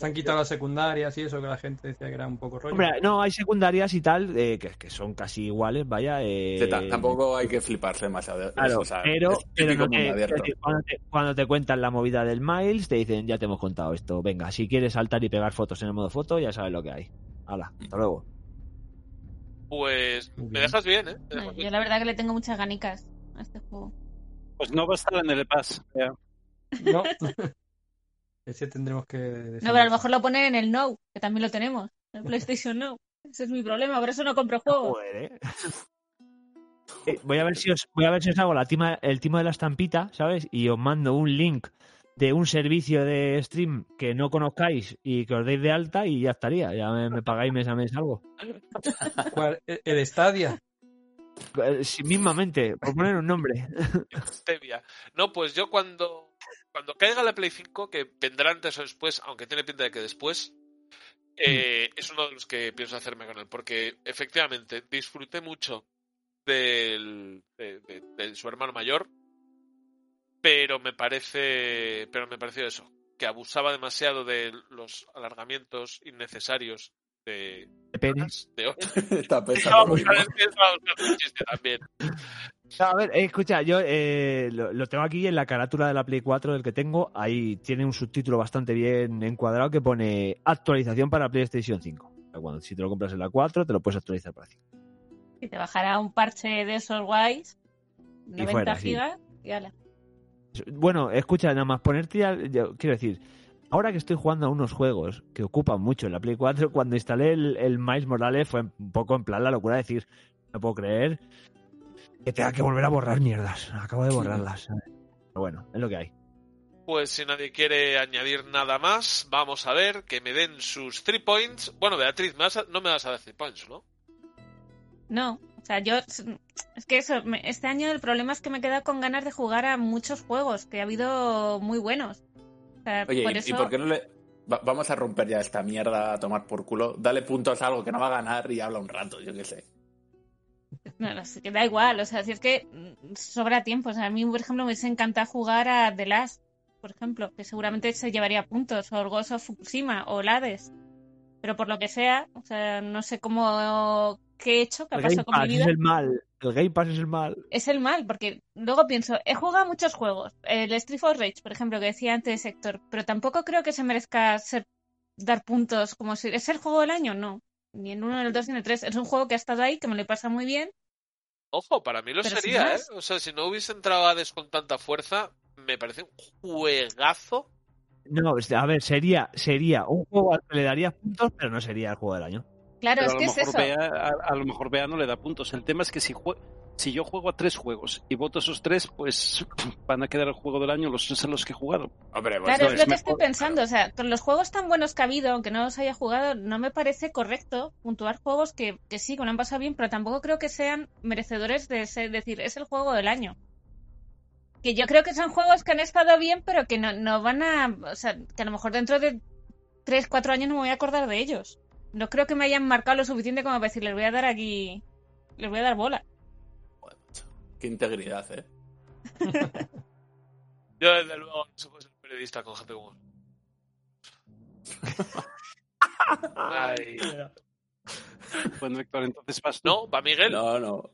Se han quitado las secundarias y eso que la gente decía que era un poco rollo. Hombre, no, hay secundarias y tal, eh, que, que son casi iguales, vaya. eh, tampoco hay que fliparse demasiado. Claro, o sea, pero, no te- decir, cuando, te, cuando te cuentan la movida del Miles, te dicen, ya te hemos contado esto, venga, si quieres saltar y pegar fotos en el modo foto, ya sabes lo que hay. Hala, hasta luego. Pues me dejas bien, ¿eh? Dejas yo bien. la verdad que le tengo muchas ganicas a este juego. Pues no va a estar en el Pass. ya. No. Ese tendremos que. decir. No, pero a lo mejor lo ponen en el No, que también lo tenemos. En PlayStation No. Ese es mi problema, por eso no compro juegos. Joder, ¿eh? Eh, voy a ver si os voy a ver si os hago la tima, el timo de la estampita, ¿sabes? Y os mando un link de un servicio de stream que no conozcáis y que os deis de alta y ya estaría. Ya me, me pagáis mes a mes algo. ¿Cuál? ¿El- ¿El Stadia? Eh, sí, mismamente, por poner un nombre. Stevia. No, pues yo cuando, cuando caiga la Play 5, que vendrá antes o después, aunque tiene pinta de que después, eh, es uno de los que pienso hacerme con él, porque efectivamente disfruté mucho del, de, de- de su hermano mayor, pero me parece, pero me pareció eso, que abusaba demasiado de los alargamientos innecesarios de, De penes. de horas. Está pensando chiste también. No, a ver, eh, escucha, yo eh, lo, lo tengo aquí en la carátula de la Play 4 del que tengo. Ahí tiene un subtítulo bastante bien encuadrado que pone actualización para PlayStation 5. O sea, Cuando, si te lo compras en la 4, te lo puedes actualizar para 5. Y te bajará un parche de esos guays, 90 fuera, sí. gigas, y ala. Bueno, escucha, nada más ponerte ya, yo quiero decir, ahora que estoy jugando a unos juegos que ocupan mucho en la Play 4, cuando instalé el, el Miles Morales fue un poco en plan la locura de decir, no puedo creer que tenga que volver a borrar mierdas. Acabo de borrarlas. Pero bueno, es lo que hay. Pues si nadie quiere añadir nada más, vamos a ver que me den sus 3 points. Bueno, Beatriz, me vas a- no me vas a dar 3 points, ¿no? No, o sea, yo. Es que eso, este año el problema es que me he quedado con ganas de jugar a muchos juegos, que ha habido muy buenos. O sea, Oye, por ¿y- eso. ¿y por qué no le.? va- vamos a romper ya esta mierda a tomar por culo. Dale puntos a algo que no va a ganar y habla un rato, yo qué sé. No, no, sé, que da igual, o sea, si es que mm, sobra tiempo. O sea, a mí, por ejemplo, me hubiese encantado jugar a The Last, por ejemplo, que seguramente se llevaría puntos, o el Ghost of Fukushima, o el Hades. Pero por lo que sea, o sea, no sé cómo. ¿Qué he hecho? ¿Qué ha pasado con mi Pass vida? es el mal. El Game Pass es el mal. es el mal, porque luego pienso, he jugado muchos juegos, el Street for Rage, por ejemplo, que decía antes Héctor, pero tampoco creo que se merezca ser dar puntos como si es el juego del año, no, ni en uno, ni en el dos, ni en el tres, es un juego que ha estado ahí, que me lo pasa muy bien, Ojo, para mí lo Pero sería, ¿eh? más. O sea, si no hubiese entrado a Hades con tanta fuerza, me parece un juegazo. No, es- a ver, sería, sería un juego al que le darías puntos, pero no sería el juego del año. claro, Pero es que es eso, Bea, a, a lo mejor Bea no le da puntos. El tema es que si, jue- si yo juego a tres juegos y voto esos tres, pues van a quedar el juego del año los tres en los que he jugado. Hombre, pues claro, no es lo que mejor, estoy pensando, o sea, con los juegos tan buenos que ha habido, aunque no los haya jugado, no me parece correcto puntuar juegos que, que sí, que lo han pasado bien, pero tampoco creo que sean merecedores de ser- decir, es el juego del año. Que yo creo que son juegos que han estado bien, pero que no, no van a. O sea, que a lo mejor dentro de 3, 4 años no me voy a acordar de ellos. No creo que me hayan marcado lo suficiente como para decir, les voy a dar aquí. Les voy a dar bola. Qué integridad, ¿eh? Yo, desde luego, no se puede ser periodista con gente como. Ay. Bueno, Héctor, entonces vas tú. No, va Miguel. No, no.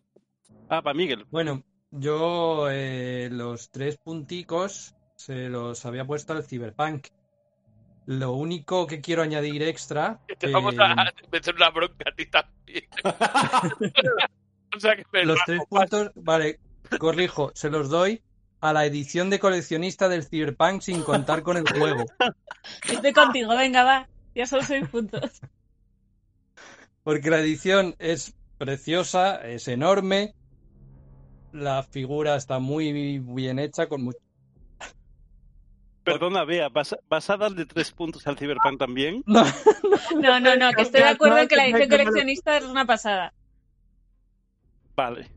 Ah, va Miguel. Bueno, yo eh, los tres punticos se los había puesto al Cyberpunk. Lo único que quiero añadir extra. Que te eh, vamos a meter una bronca a ti también. O sea que me los tres puntos, vale, corrijo, se los doy a la edición de coleccionista del Cyberpunk sin contar con el juego. Estoy contigo, venga, va. Ya son 6 puntos. Porque la edición es preciosa, es enorme. La figura está muy bien hecha, con mucho. Perdona, Bea, ¿vas, a- ¿vas a darle tres puntos al Cyberpunk también? No, No, no, no, que estoy de acuerdo en que la edición coleccionista es una pasada. Vale.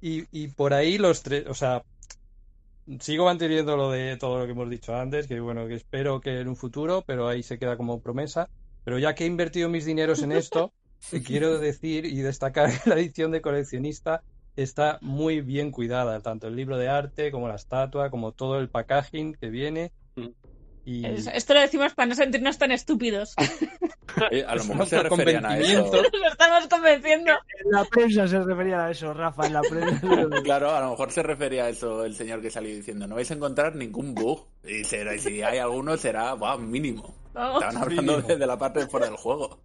Y, y por ahí los tres, o sea, sigo manteniendo lo de todo lo que hemos dicho antes, que bueno, que espero que en un futuro, pero ahí se queda como promesa. Pero ya que he invertido mis dineros en esto, quiero decir y destacar que la edición de coleccionista está muy bien cuidada, tanto el libro de arte como la estatua, como todo el packaging que viene. Y Esto lo decimos para no sentirnos tan estúpidos. Eh, a lo mejor se referían a eso. Lo estamos convenciendo. En la prensa se refería a eso, Rafa, en la prensa. Claro, a lo mejor se refería a eso el señor que salió diciendo, no vais a encontrar ningún bug. Y, será, si hay alguno será, wow, mínimo. Vamos. Estaban hablando Mínimo. de, de la parte de fuera del juego.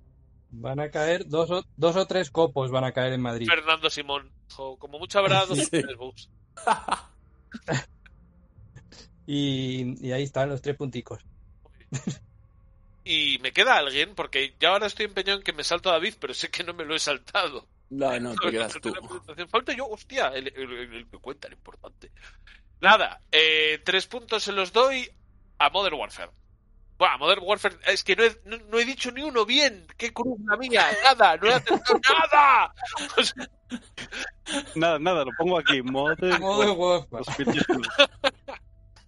van a caer dos o, dos o tres copos van a caer en Madrid. Fernando Simón. Jo, como mucho habrá dos o Sí. tres bugs. Y, y ahí están los tres punticos. Y me queda alguien, porque ya ahora estoy empeñado en que me salto a David, pero sé que no me lo he saltado. No, no, te quedas tú. Falta yo, hostia, el, el- el- el que cuenta, el importante. Nada, eh, tres puntos se los doy a Modern Warfare. Buah, Modern Warfare, es que no he, no, no he dicho ni uno bien. ¡Qué cruz la mía! ¡Nada! ¡No he acertado nada! O sea, Nada, nada, lo pongo aquí. Modern Modern Warfare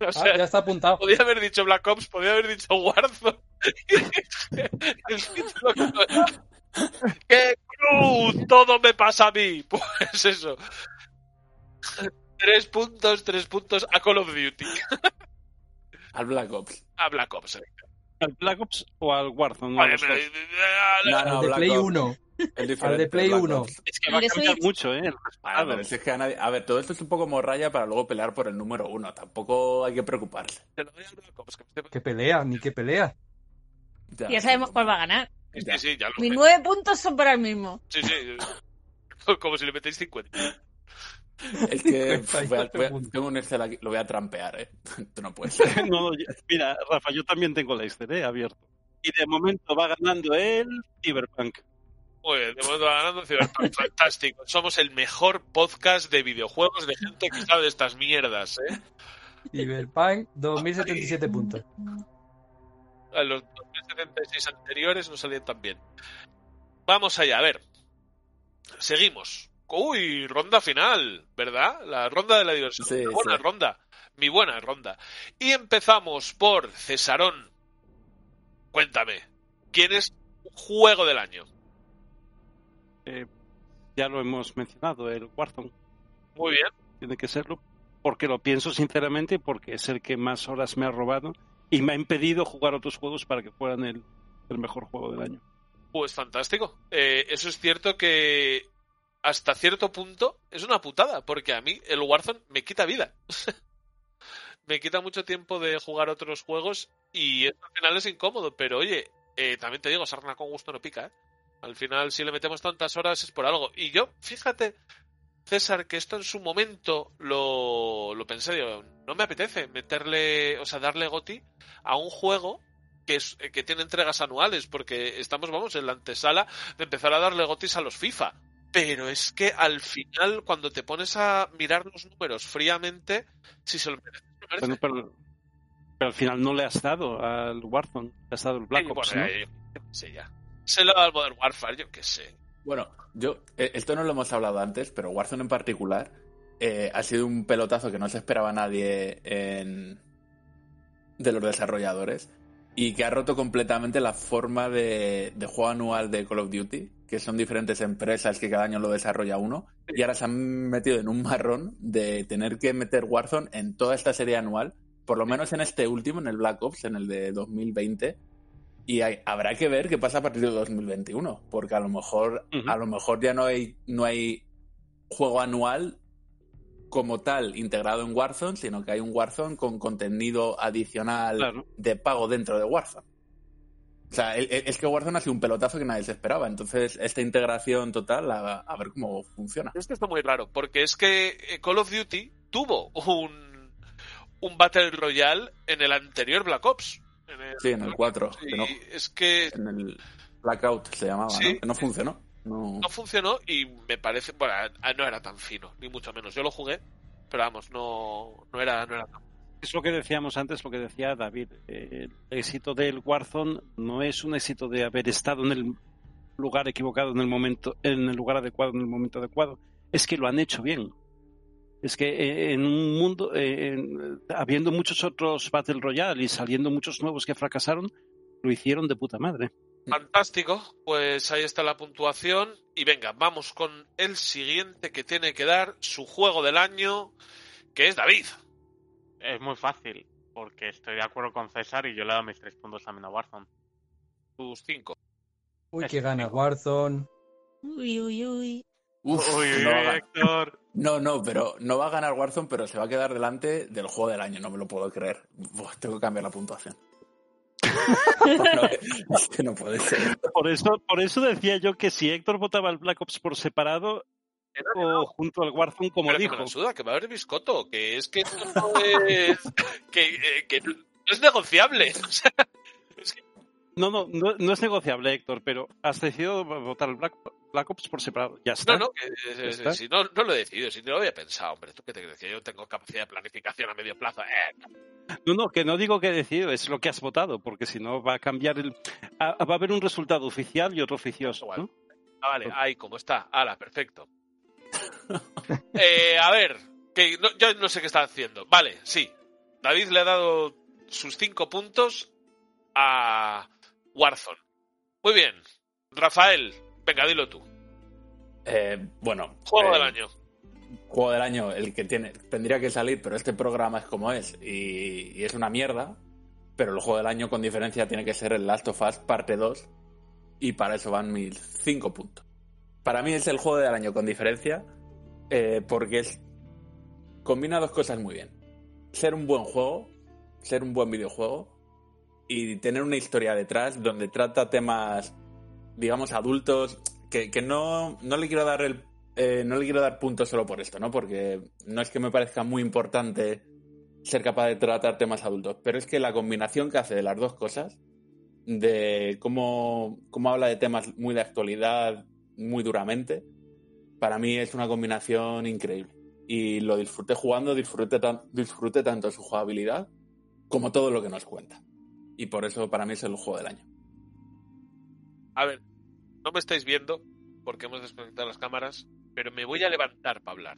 Warfare. 2019. o Ah, sea, ya está apuntado. podía haber dicho Black Ops, podía haber dicho Warzone. El título que- ¡Qué cruz! Todo me pasa a mí. Pues eso. Tres puntos, tres puntos a Call of Duty. Al Black Ops. A Black Ops. eh. ¿Al Black Ops o al Warzone? No, No, de Play Ops. 1. El Al de Play Black 1. Ops. Es que va a cambiar mucho, ¿eh? El respaldo. pero si es que a, nadie- a ver, todo esto es un poco morralla para luego pelear por el número uno. Tampoco hay que preocuparse. Que pelea, ni que pelea. Ya, Ya sabemos cuál va a ganar. Sí, Ya. sí, ya lo Mis nueve puntos son para el mismo. Sí, sí. Como si le metéis 50. Es que 58 voy a- voy a- puntos. tengo un Excel aquí, lo voy a trampear, ¿eh? Tú no puedes. No, mira, Rafa, yo también tengo la Excel ¿eh? abierto. Y de momento va ganando el Cyberpunk. Muy bien, de momento va ganando Cyberpunk. Fantástico. Somos el mejor podcast de videojuegos de gente que sabe de estas mierdas, ¿eh? Cyberpunk, 2077 puntos. A los 2076 anteriores no salían tan bien. Vamos allá, a ver. Seguimos. Uy, ronda final, ¿verdad? La ronda de la diversión. Sí, buena sí. ronda. Mi buena ronda. Y empezamos por Cesarón. Cuéntame, ¿quién es juego del año? Eh, ya lo hemos mencionado, el Warzone. Muy bien. Tiene que serlo. Porque lo pienso sinceramente, porque es el que más horas me ha robado y me ha impedido jugar otros juegos para que fueran el, el mejor juego del año. Pues fantástico. Eh, eso es cierto que hasta cierto punto es una putada, porque a mí el Warzone me quita vida. me quita mucho tiempo de jugar otros juegos y eso al final es incómodo, pero oye, eh, también te digo, sarna con gusto no pica. ¿eh? Al final, si le metemos tantas horas es por algo. Y yo, fíjate, César, que esto en su momento lo, lo pensé, digo, no me apetece meterle, o sea, darle goti a un juego que, es, que tiene entregas anuales, porque estamos, vamos, en la antesala de empezar a darle gotis a los FIFA. Pero es que al final, cuando te pones a mirar los números fríamente, si se lo merece, se lo merece. Bueno, pero, pero al final no le has dado al Warzone, le has dado el Black Ops, bueno, ¿no? qué sé ya. Se lo da al Modern Warfare, yo qué sé. Bueno, yo, eh, esto no lo hemos hablado antes, pero Warzone en particular eh, ha sido un pelotazo que no se esperaba nadie en, de los desarrolladores y que ha roto completamente la forma de, de juego anual de Call of Duty, que son diferentes empresas que cada año lo desarrolla uno, y ahora se han metido en un marrón de tener que meter Warzone en toda esta serie anual, por lo menos en este último, en el Black Ops, en el de 2020. Y hay- habrá que ver qué pasa a partir de 2021, porque a lo mejor, a lo mejor ya no hay, no hay juego anual como tal integrado en Warzone, sino que hay un Warzone con contenido adicional Claro. de pago dentro de Warzone. O sea, es que Warzone ha sido un pelotazo que nadie se esperaba. Entonces, esta integración total, a, a ver cómo funciona. Es que está muy raro, porque es que eh, Call of Duty tuvo un, un Battle Royale en el anterior Black Ops. En el, Sí, en el 4. y que no- es que en el Blackout se llamaba, Sí. ¿no? Que no funcionó. No. no funcionó y me parece, bueno, no era tan fino, ni mucho menos. Yo lo jugué, pero vamos, no, no era, no era tan Es lo que decíamos antes, lo que decía David. eh, el éxito del Warzone no es un éxito de haber estado en el lugar equivocado en el momento, en el lugar adecuado en el momento adecuado. Es que lo han hecho bien. Es que eh, en un mundo, eh, en- habiendo muchos otros Battle Royale y saliendo muchos nuevos que fracasaron, lo hicieron de puta madre. Fantástico, pues ahí está la puntuación y venga, vamos con el siguiente que tiene que dar su juego del año, que es David. Es muy fácil. Porque estoy de acuerdo con César y yo le he dado mis tres puntos también a Warzone. Tus cinco. Uy, que gana Warzone. Uy, uy, uy. Uf, Uy, uy, no, uy. Héctor. no, no, pero no va a ganar Warzone, pero se va a quedar delante del juego del año, no me lo puedo creer. Tengo que cambiar la puntuación. No, es que no puede ser. Por eso, por eso decía yo que si Héctor votaba al Black Ops por separado o junto al Warzone, como Pero que dijo. me la suda, que va a haber biscoto, que es que no es, que, eh, que no es negociable. O sea, es que- No, no, no, no es negociable, Héctor, pero has decidido votar al Black, Black Ops por separado. Ya está. no, no, que, eh, Ya está. si no, no lo he decidido, si no lo había pensado, hombre, ¿tú qué te crees? Que yo tengo capacidad de planificación a medio plazo. Eh, No, no, que no digo que he decidido, es lo que has votado, porque si no va a cambiar el. a- va a haber un resultado oficial y otro oficioso. Igual. ¿no? Ah, vale, ahí como está. Ala, perfecto. Eh, a ver, que no- yo no sé qué está haciendo. Vale, sí. David le ha dado sus cinco puntos a Warzone. Muy bien. Rafael, venga, dilo tú. Eh, bueno, Juego eh, del año. Juego del año, el que tiene, tendría que salir, pero este programa es como es y, y es una mierda. Pero el juego del año con diferencia tiene que ser el Last of Us parte 2 y para eso van mis 5 puntos. Para mí es el juego del año con diferencia eh, porque es combina dos cosas muy bien. Ser un buen juego, ser un buen videojuego y tener una historia detrás donde trata temas, digamos, adultos que, que no, no le quiero dar el eh, no le quiero dar puntos solo por esto, ¿no? Porque no es que me parezca muy importante ser capaz de tratar temas adultos, pero es que la combinación que hace de las dos cosas, de cómo, cómo habla de temas muy de actualidad, muy duramente, para mí es una combinación increíble. Y lo disfruté jugando, disfruté, tan- disfruté tanto su jugabilidad como todo lo que nos cuenta. Y por eso para mí es el juego del año. A ver, no me estáis viendo porque hemos desconectado las cámaras, pero me voy a levantar para hablar.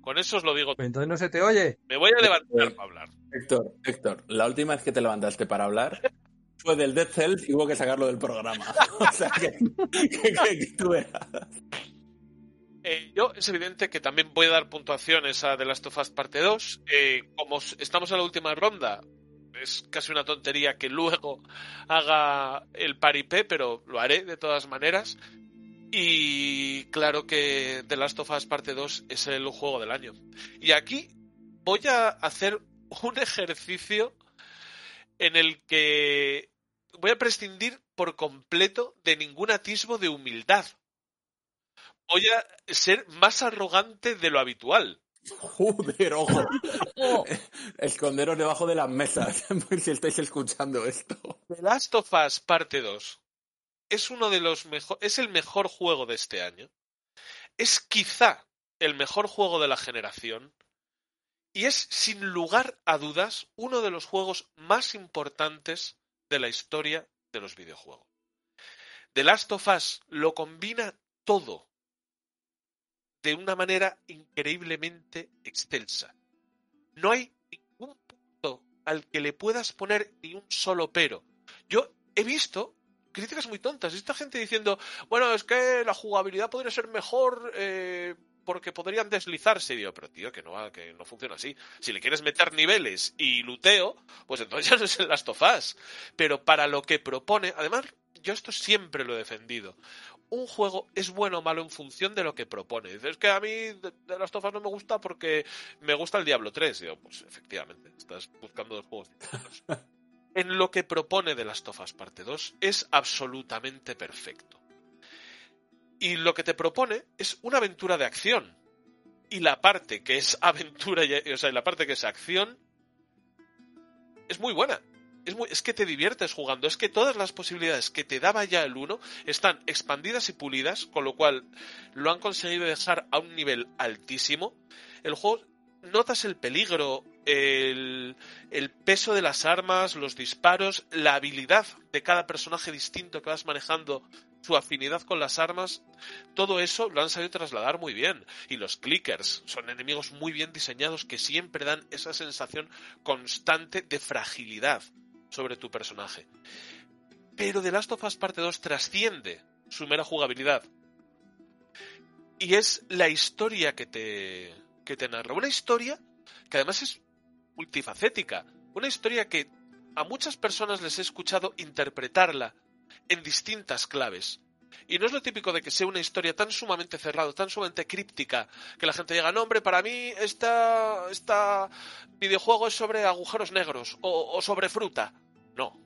Con eso os lo digo. Entonces no se te oye. Me voy a levantar para hablar. Héctor, Héctor, la última vez que te levantaste para hablar fue del Dead Cells y hubo que sacarlo del programa. O sea que, que, que- que tú. Eh, yo es evidente que también voy a dar puntuaciones a The Last of Us Parte 2. Eh, como estamos en la última ronda, es casi una tontería que luego haga el paripé, pero lo haré de todas maneras. Y claro que The Last of Us Parte 2 es el juego del año. Y aquí voy a hacer un ejercicio en el que voy a prescindir por completo de ningún atisbo de humildad. Voy a ser más arrogante de lo habitual. Joder, ojo. Esconderos debajo de las mesas si estáis escuchando esto. The Last of Us Parte 2 es uno de los mejor, es el mejor juego de este año. Es quizá el mejor juego de la generación y es sin lugar a dudas uno de los juegos más importantes de la historia de los videojuegos. The Last of Us lo combina todo de una manera increíblemente excelsa. No hay ningún punto al que le puedas poner ni un solo pero. Yo he visto críticas muy tontas. Esta gente diciendo, bueno, es que la jugabilidad podría ser mejor eh, porque podrían deslizarse. Y digo, pero tío, que no, que no funciona así. Si le quieres meter niveles y luteo, pues entonces ya no es el Last of Us. Pero para lo que propone, además, yo esto siempre lo he defendido. Un juego es bueno o malo en función de lo que propone. Dices es que a mí de, of Us no me gusta porque me gusta el Diablo 3. Digo, pues efectivamente, estás buscando dos juegos distintos. en lo que propone de Last of Us Parte 2 es absolutamente perfecto. Y lo que te propone es una aventura de acción. Y la parte que es aventura, y- o sea, y la parte que es acción, es muy buena. Es, que te diviertes jugando. Es que todas las posibilidades que te daba ya el 1 están expandidas y pulidas, con lo cual lo han conseguido dejar a un nivel altísimo. El juego notas el peligro, el, el peso de las armas, los disparos, la habilidad de cada personaje distinto que vas manejando, su afinidad con las armas, todo eso lo han sabido trasladar muy bien. Y los clickers son enemigos muy bien diseñados que siempre dan esa sensación constante de fragilidad sobre tu personaje. Pero The Last of Us Parte 2 trasciende su mera jugabilidad. Y es la historia que te, que te narra. Una historia que además es multifacética, una historia que a muchas personas les he escuchado interpretarla en distintas claves. Y no es lo típico de que sea una historia tan sumamente cerrada, tan sumamente críptica, que la gente diga, no, hombre, para mí esta, esta videojuego es sobre agujeros negros o, sobre fruta. No.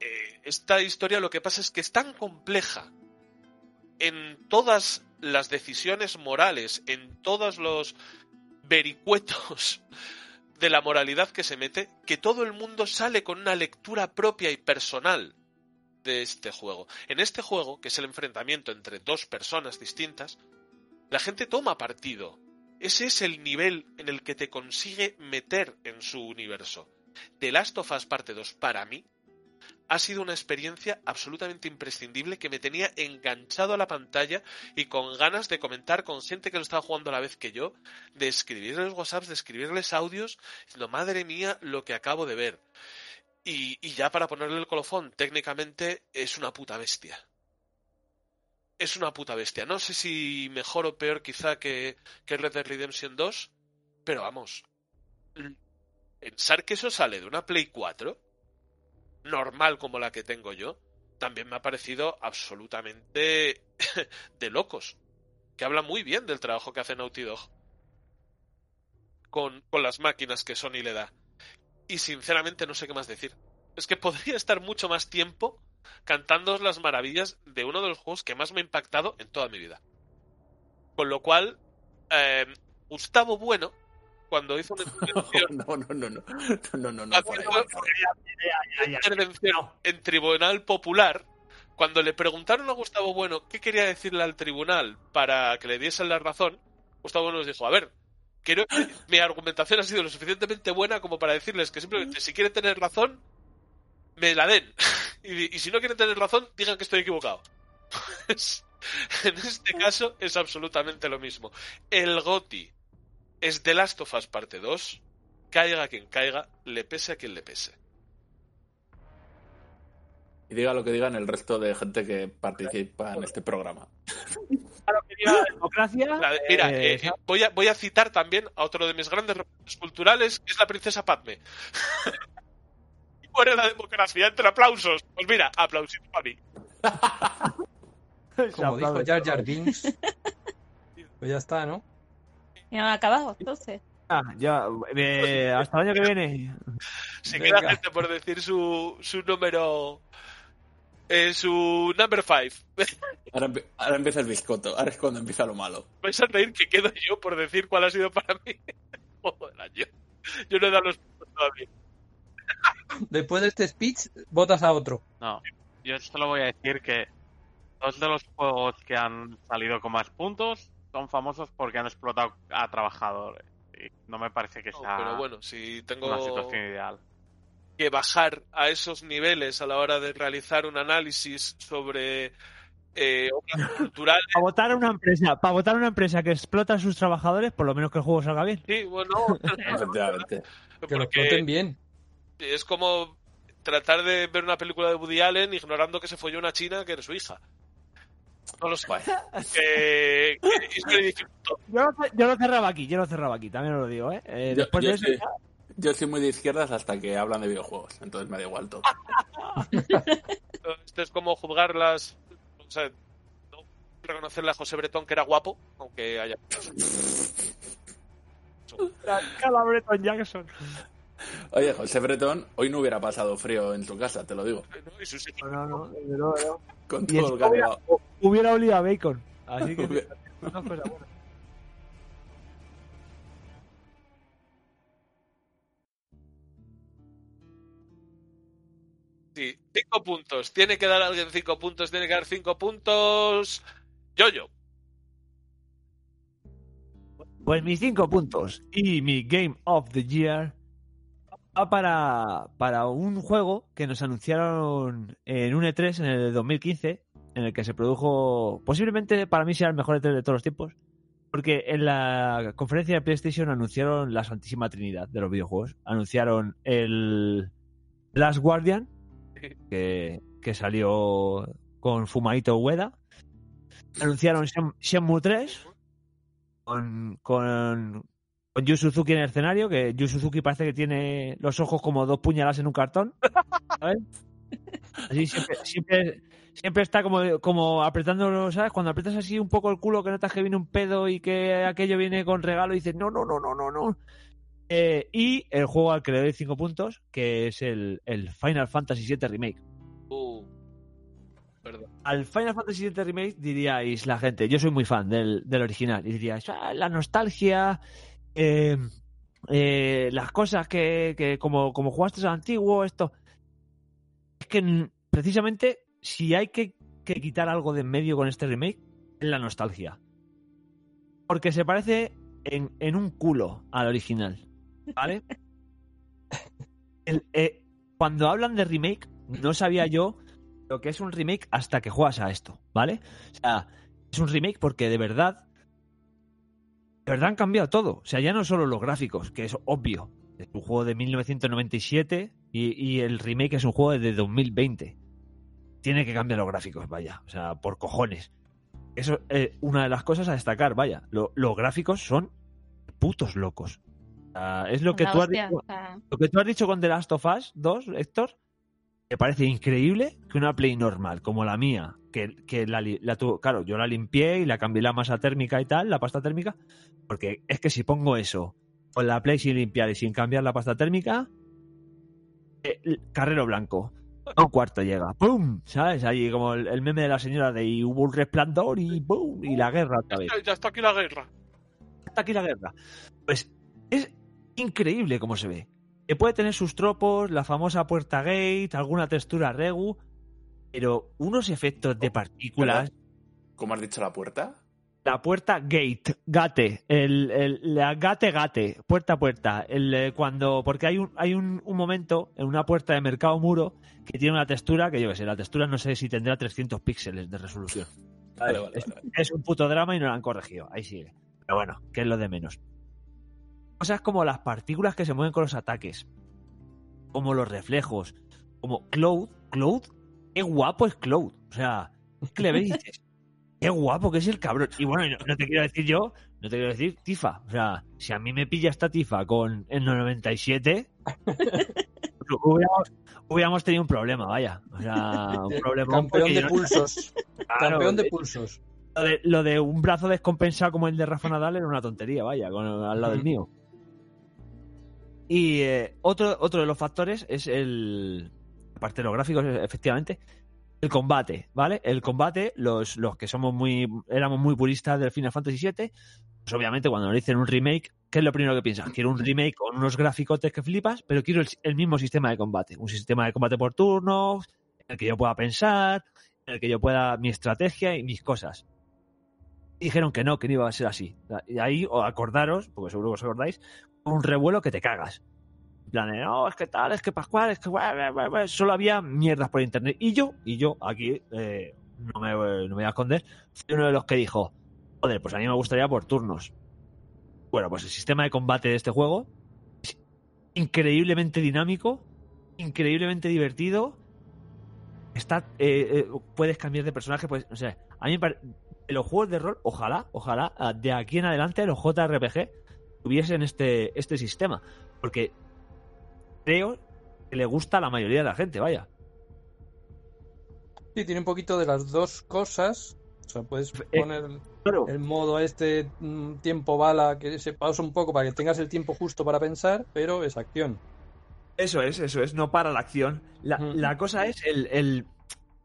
Eh, esta historia lo que pasa es que es tan compleja en todas las decisiones morales, en todos los vericuetos de la moralidad que se mete, que todo el mundo sale con una lectura propia y personal de este juego. En este juego, que es el enfrentamiento entre dos personas distintas, la gente toma partido. Ese es el nivel en el que te consigue meter en su universo. The Last of Us Parte 2, para mí, ha sido una experiencia absolutamente imprescindible que me tenía enganchado a la pantalla y con ganas de comentar con gente que lo estaba jugando a la vez que yo, de escribirles WhatsApps, de escribirles audios, diciendo, madre mía, lo que acabo de ver. Y, ya para ponerle el colofón, técnicamente es una puta bestia. Es una puta bestia. No sé si mejor o peor quizá que, que Red Dead Redemption 2, pero vamos. Pensar que eso sale de una Play 4 normal como la que tengo yo, también me ha parecido absolutamente de locos. Que habla muy bien del trabajo que hace Naughty Dog con, con las máquinas que Sony le da. Y sinceramente no sé qué más decir. Es que podría estar mucho más tiempo cantando las maravillas de uno de los juegos que más me ha impactado en toda mi vida. Con lo cual, eh, Gustavo Bueno, cuando hizo una intervención, No, no, no, no. No, no, no. intervención en Tribunal Popular, cuando le preguntaron a Gustavo Bueno qué quería decirle al tribunal para que le diesen la razón, Gustavo Bueno les dijo, a ver, que mi argumentación ha sido lo suficientemente buena como para decirles que simplemente si quieren tener razón, me la den. Y, y si no quieren tener razón, digan que estoy equivocado. Pues, en este caso es absolutamente lo mismo. El GOTI es The Last of Us parte 2. Caiga quien caiga, le pese a quien le pese. Y diga lo que digan el resto de gente que participa en este programa. La democracia. La de- mira, eh, eh, eh, voy, a, voy a citar también a otro de mis grandes culturales, que es la princesa Padme. y muere la democracia entre aplausos. Pues mira, aplausito para mí. Como dijo Jar Jar Binks. Pues ya está, ¿no? Ya me ha acabado, entonces. Ah, ya, eh, hasta el año que viene. Se Venga. queda gente por decir su, su número. Eh, su number 5. Ahora, empieza el biscoto. Ahora es cuando empieza lo malo. Vais a reír que quedo yo por decir cuál ha sido para mí el juego del año. Yo no he dado los puntos todavía. Después de este speech, votas a otro. No, yo solo voy a decir que dos de los juegos que han salido con más puntos son famosos porque han explotado a trabajadores. Y no me parece que No, sea pero bueno, si tengo una situación ideal. Que bajar a esos niveles a la hora de realizar un análisis sobre eh, obras culturales. Para votar a una empresa, para votar a una empresa que explota a sus trabajadores, por lo menos que el juego salga bien. Sí, bueno, Efectivamente. Que lo exploten bien. es como tratar de ver una película de Woody Allen ignorando que se folló una china que era su hija. No lo sé. Eh, que es muy difícil. Yo lo, yo lo cerraba aquí, yo lo cerraba aquí, también os lo digo, ¿eh? Eh, Yo, después yo de eso, yo soy muy de izquierdas hasta que hablan de videojuegos. Entonces me da igual todo. Esto es como juzgar las. O sea, no reconocerle a José Bretón que era guapo, aunque haya. Calabreton Jackson. Oye, José Bretón, hoy no hubiera pasado frío en su casa, te lo digo. ¿no? No, no, no, desde luego, no. Con todo el hubiera, hubiera olido a bacon. Así que Hubiera- dos cosas cinco puntos. Tiene que dar alguien cinco puntos, tiene que dar cinco puntos. Yo-yo. Pues mis cinco puntos y mi Game of the Year va para, para un juego que nos anunciaron en un E3 en el 2015, en el que se produjo, posiblemente para mí sea el mejor E3 de todos los tiempos, porque en la conferencia de PlayStation anunciaron la Santísima Trinidad de los videojuegos. Anunciaron el Last Guardian, que, que salió con Fumaito Ueda. Anunciaron Shen- Shenmue 3 con, con Yu Suzuki en el escenario, que Yu Suzuki parece que tiene los ojos como dos puñaladas en un cartón. Así siempre, siempre, está como, como apretando, ¿sabes? Cuando aprietas así un poco el culo que notas que viene un pedo y que aquello viene con regalo y dices, no, no, no, no, no, no. Eh, y el juego al que le doy 5 puntos, que es el, el Final Fantasy VII Remake. Uh, perdón. Al Final Fantasy VII Remake diríais la gente, yo soy muy fan del, del original, y diríais, "Ah, la nostalgia, eh, eh, las cosas que, que como, como jugaste al antiguo, esto. Es que mm, precisamente si hay que, que quitar algo de en medio con este remake, es la nostalgia. Porque se parece en, en un culo al original. ¿Vale? Eh, cuando hablan de remake, no sabía yo lo que es un remake hasta que juegas a esto, ¿vale? O sea, es un remake porque de verdad, de verdad han cambiado todo. O sea, ya no solo los gráficos, que es obvio. Es un juego de 1997 y, y el remake es un juego de 2020. Tiene que cambiar los gráficos, vaya. O sea, por cojones. Eso es una de las cosas a destacar, vaya. Lo- los gráficos son putos locos. Sea, es lo que tú has dicho. Lo que tú has dicho con The Last of Us 2, Héctor, me parece increíble que una Play normal, como la mía, que, que la, la tu- claro, yo la limpié y la cambié la masa térmica y tal, la pasta térmica, porque es que si pongo eso con la Play sin limpiar y sin cambiar la pasta térmica, eh, carrero blanco. A un cuarto llega, ¡pum! ¿Sabes? Ahí como el, el meme de la señora de y hubo un resplandor y ¡pum! Y la guerra otra vez Ya está aquí la guerra. está aquí la guerra. Pues es increíble cómo se ve. Que puede tener sus tropos, la famosa puerta gate, alguna textura regu, pero unos efectos de partículas. ¿Cómo has dicho la puerta? La puerta gate, gate, el, el- la gate gate, puerta a puerta. El, eh, cuando, porque hay un, hay un, un momento en una puerta de mercado muro que tiene una textura que yo que sé, la textura no sé si tendrá 300 píxeles de resolución. Vale, vale, es, vale, vale. es un puto drama y no lo han corregido. Ahí sigue. Pero bueno, que es lo de menos. Cosas como las partículas que se mueven con los ataques, como los reflejos, como Cloud. Cloud, qué guapo es Cloud. O sea, es que le ves y dices, qué guapo que es el cabrón. Y bueno, no, no te quiero decir yo, no te quiero decir Tifa. O sea, si a mí me pilla esta Tifa con el 97, hubiéramos, hubiéramos tenido un problema, vaya. O sea, un problema. Campeón de pulsos. Campeón de pulsos. Lo de, lo de un brazo descompensado como el de Rafa Nadal era una tontería, vaya, con, al lado del mío. Y eh, otro, otro de los factores es el. Aparte de los gráficos, efectivamente, el combate, ¿vale? El combate, los, los que somos muy. éramos muy puristas del Final Fantasy VII, pues obviamente cuando nos dicen un remake, ¿qué es lo primero que piensas? Quiero un remake con unos gráficos que flipas, pero quiero el, el mismo sistema de combate. Un sistema de combate por turnos, en el que yo pueda pensar, en el que yo pueda mi estrategia y mis cosas. Dijeron que no, que no iba a ser así. Y ahí, acordaros, porque seguro que os acordáis, un revuelo que te cagas. En plan de, no, es que tal, es que Pascual, es que... bue, bue, bue, bue". Solo había mierdas por internet. Y yo, y yo, aquí, eh, no, me, no me voy a esconder, fui uno de los que dijo, joder, pues a mí me gustaría por turnos. Bueno, pues el sistema de combate de este juego es increíblemente dinámico, increíblemente divertido. Está, eh, eh, puedes cambiar de personaje, pues, o sea, a mí me pare- en los juegos de rol, ojalá, ojalá, de aquí en adelante los JRPG tuviesen este, este sistema. Porque creo que le gusta a la mayoría de la gente, vaya. Sí, tiene un poquito de las dos cosas. O sea, puedes Eh, poner Claro. el modo este mm, tiempo bala que se pausa un poco para que tengas el tiempo justo para pensar, pero es acción. Eso es, eso es, no para la acción. La, la cosa es el, el-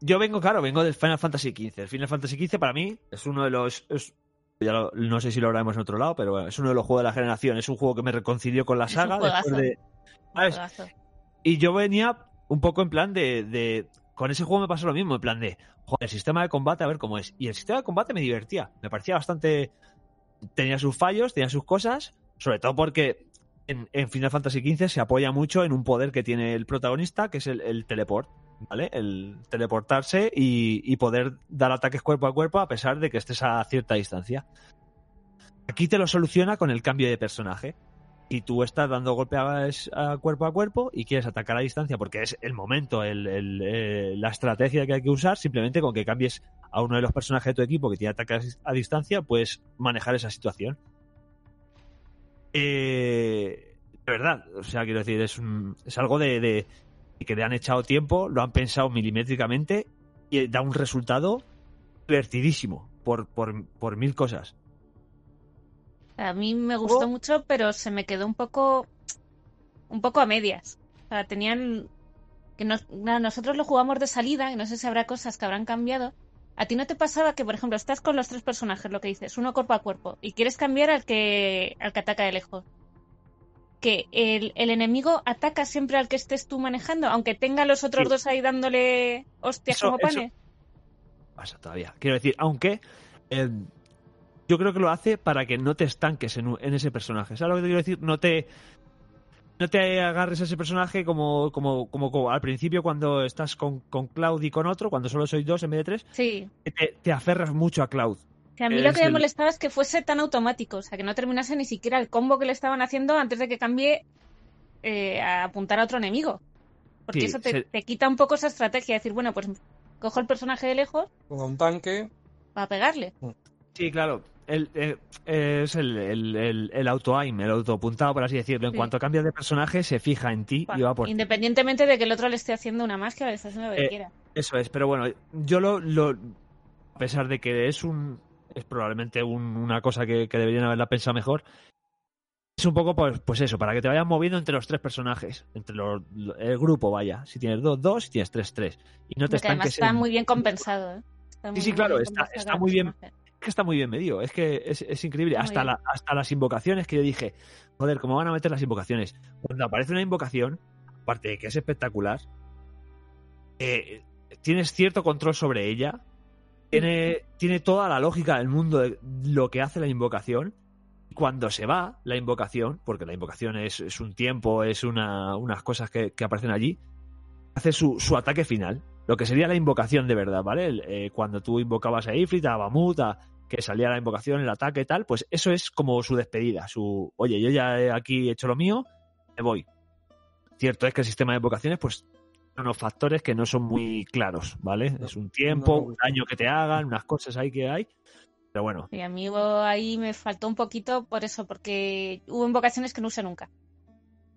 Yo vengo, claro, vengo del Final Fantasy XV. El Final Fantasy XV para mí es uno de los... es- ya lo- no sé si lo hablaremos en otro lado, pero bueno, es uno de los juegos de la generación. Es un juego que me reconcilió con la saga. después de. Y yo venía un poco en plan de, de- Con ese juego me pasó lo mismo, en plan de. Joder, el sistema de combate, a ver cómo es. Y el sistema de combate me divertía. Me parecía bastante. Tenía sus fallos, tenía sus cosas. Sobre todo porque en, en Final Fantasy XV se apoya mucho en un poder que tiene el protagonista, que es el, el teleport. ¿Vale? El teleportarse y, y poder dar ataques cuerpo a cuerpo a pesar de que estés a cierta distancia. Aquí te lo soluciona con el cambio de personaje y tú estás dando golpes a cuerpo a cuerpo y quieres atacar a distancia porque es el momento, el- el, eh, la estrategia que hay que usar, simplemente con que cambies a uno de los personajes de tu equipo que tiene ataques a distancia, puedes manejar esa situación. Eh, de verdad, o sea, quiero decir, es, un- es algo de, de- que le han echado tiempo, lo han pensado milimétricamente y da un resultado divertidísimo por, por, por mil cosas. A mí me gustó mucho, pero se me quedó un poco un poco a medias. O sea, tenían que nos- nosotros lo jugamos de salida y no sé si habrá cosas que habrán cambiado. ¿A ti no te pasaba que, por ejemplo, estás con los tres personajes, lo que dices, uno cuerpo a cuerpo, y quieres cambiar al que al que ataca de lejos? Que el, el enemigo ataca siempre al que estés tú manejando, aunque tenga a los otros Sí. dos ahí dándole hostias Eso- como eso- panes. pasa todavía. Quiero decir, aunque eh, yo creo que lo hace para que no te estanques en, en ese personaje. ¿Sabes lo que te quiero decir? No te no te agarres a ese personaje como, como, como, como al principio cuando estás con, con Cloud y con otro, cuando solo sois dos en vez de tres, Sí. te, te aferras mucho a Cloud. Que a mí lo Es que me el- molestaba es que fuese tan automático, o sea, que no terminase ni siquiera el combo que le estaban haciendo antes de que cambie eh, a apuntar a otro enemigo. Porque Sí, eso te, se- te quita un poco esa estrategia, de decir, bueno, pues cojo el personaje de lejos Con un tanque. para pegarle. Sí, claro. El, eh, es el, el, el, el auto-aim, el autoapuntado, por así decirlo. En Sí. cuanto cambias de personaje, se fija en ti y va por ti. Independientemente de que el otro le esté haciendo una magia o le esté haciendo lo que Eh, quiera. Eso es, pero bueno, yo lo, lo a pesar de que es un es probablemente un- una cosa que, que deberían haberla pensado mejor, es un poco pues, pues eso, para que te vayas moviendo entre los tres personajes, entre los, el grupo, vaya. Si tienes dos, dos, si tienes tres, tres. Y no te Porque además está en- muy bien compensado. ¿eh? Está Sí, muy, sí, claro, está, está muy bien. que está muy bien medido, es que es, es increíble. Muy Hasta, bien. la, hasta las invocaciones que yo dije, joder, ¿cómo van a meter las invocaciones? Cuando aparece una invocación, aparte de que es espectacular, eh, tienes cierto control sobre ella, tiene, tiene toda la lógica del mundo de lo que hace la invocación. Cuando se va la invocación, porque la invocación es, es un tiempo, es una, unas cosas que, que aparecen allí, hace su, su ataque final. Lo que sería la invocación de verdad, ¿vale? Eh, cuando tú invocabas a Ifrit, a Bamut, que salía la invocación, el ataque y tal, pues eso es como su despedida. Su, oye, yo ya he aquí hecho lo mío, me voy. Cierto es que el sistema de invocaciones, pues, unos factores que no son muy claros, ¿vale? es un tiempo, no me un daño que te hagan, unas cosas ahí que hay. Pero bueno, Y a mí hubo- ahí me faltó un poquito por eso, porque hubo invocaciones que no usé nunca.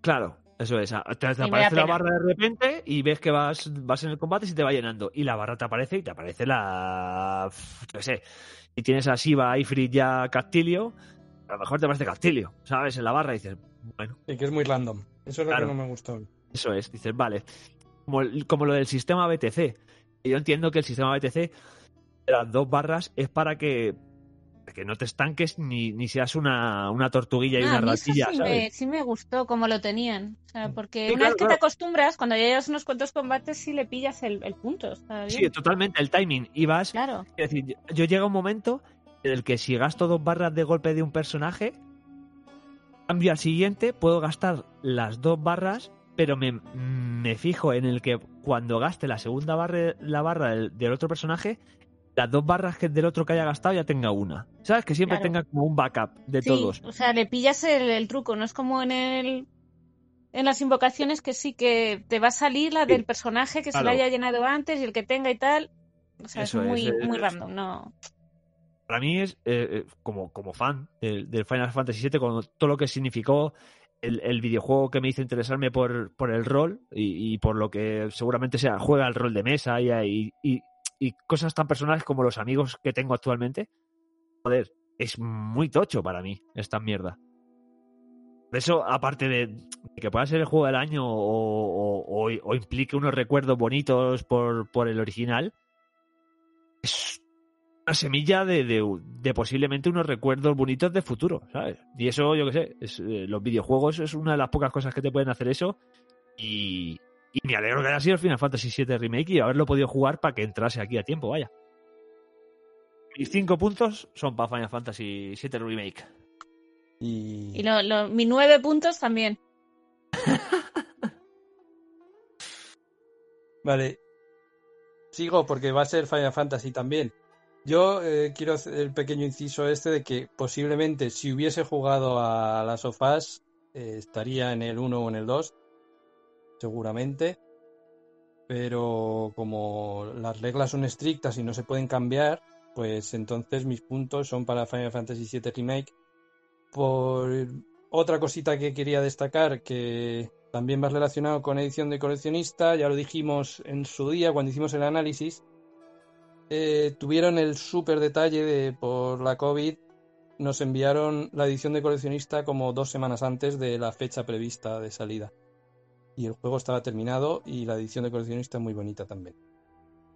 Claro, eso es. Te, te aparece la barra de repente y ves que vas, vas en el combate y se te va llenando. Y la barra te aparece y te aparece la. yo qué sé. Y tienes a Shiva, Ifrit ya Castilio. A lo mejor te aparece Castilio, ¿sabes? En la barra y dices, bueno, Y que es muy random. Eso es lo Claro. que no me gustó. eso es. Dices, vale. Como, como lo del sistema BTC. Yo entiendo que el sistema BTC las dos barras es para que, que no te estanques ni, ni seas una, una tortuguilla y Ah, una a mí eso ratilla, sí ¿sabes? me, sí me gustó como lo tenían. O sea, porque Sí, una claro, vez que te acostumbras, cuando ya llevas unos cuantos combates, sí le pillas el, el punto. Está bien. Sí, totalmente, el timing. Y vas Claro. Es decir, yo- yo llega un momento en el que si gasto dos barras de golpe de un personaje, cambio al siguiente, puedo gastar las dos barras, pero me, me fijo en el que cuando gaste la segunda barra, la barra del, del otro personaje, las dos barras que del otro que haya gastado ya tenga una. ¿Sabes? Que siempre Claro. tenga como un backup de Sí, todos. o sea, le pillas el, el truco. No es como en el en las invocaciones que sí que te va a salir la Sí. del personaje que se le haya llenado antes y el que tenga y tal. O sea, Eso es muy, eh, muy eh, random, no. Para mí es, eh, eh, como, como fan del, del Final Fantasy VII, con todo lo que significó el, el videojuego que me hizo interesarme por, por el rol y, y por lo que seguramente sea, juega el rol de mesa y, y, y- cosas tan personales como los amigos que tengo actualmente. Joder, es muy tocho para mí esta mierda. Eso, aparte de, que pueda ser el juego del año o, o- implique unos recuerdos bonitos por, por el original, es semilla de, de- de posiblemente unos recuerdos bonitos de futuro, ¿sabes? Y eso, yo qué sé, es, eh, los videojuegos es una de las pocas cosas que te pueden hacer eso. Y, y me alegro que haya sido el Final Fantasy VII Remake y haberlo podido jugar para que entrase aquí a tiempo, vaya. Mis cinco puntos son para Final Fantasy VII Remake. Y, Y lo, lo- mis nueve puntos también. Vale. Sigo porque va a ser Final Fantasy también. Yo eh, quiero hacer el pequeño inciso este de que posiblemente si hubiese jugado a las sofás estaría en el 1 o en el 2, seguramente. Pero como las reglas son estrictas y no se pueden cambiar, pues entonces mis puntos son para Final Fantasy VII Remake por otra cosita que quería destacar, que también va relacionado con edición de coleccionista, ya lo dijimos en su día cuando hicimos el análisis, eh, tuvieron el súper detalle de por la COVID, nos enviaron la edición de coleccionista como dos semanas antes de la fecha prevista de salida. Y el juego estaba terminado y la edición de coleccionista es muy bonita también.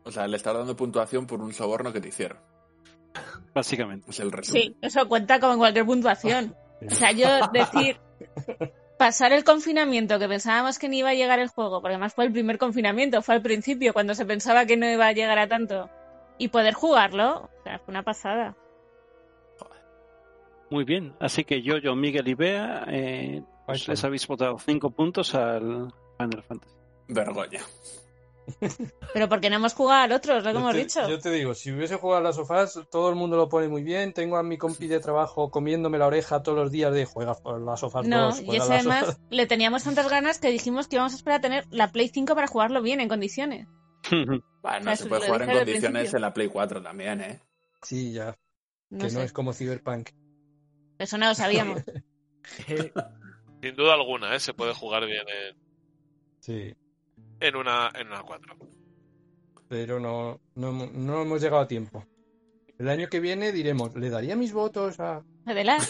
O sea, le estás dando puntuación por un soborno que te hicieron. Básicamente. Es el resumen. Sí, eso cuenta como en cualquier puntuación. O sea, yo decir, pasar el confinamiento, que pensábamos que no iba a llegar el juego, porque además fue el primer confinamiento, fue al principio, cuando se pensaba que no iba a llegar a tanto, y poder jugarlo, o sea, fue una pasada. Muy bien. Así que yo, yo, Miguel y Bea, eh, pues les habéis votado cinco puntos al Final Fantasy. Vergoña. Pero porque no hemos jugado al otro, es lo que Yo hemos te, dicho. yo te digo, si hubiese jugado a las sofás, todo el mundo lo pone muy bien. Tengo a mi compi de trabajo comiéndome la oreja todos los días de juega a las sofás No, 2. y las además sofás". le teníamos tantas ganas que dijimos que íbamos a esperar a tener la Play 5 para jugarlo bien, en condiciones. Bueno, sea, se puede jugar en condiciones principio. en la Play 4 también, ¿eh? Sí, ya. No que sé, no es como Cyberpunk. eso no lo sabíamos. Sin duda alguna, ¿eh? se puede jugar bien en, Sí. en una en una 4. Pero no, no, hemos- no hemos llegado a tiempo. El año que viene diremos, le daría mis votos a, Adelante.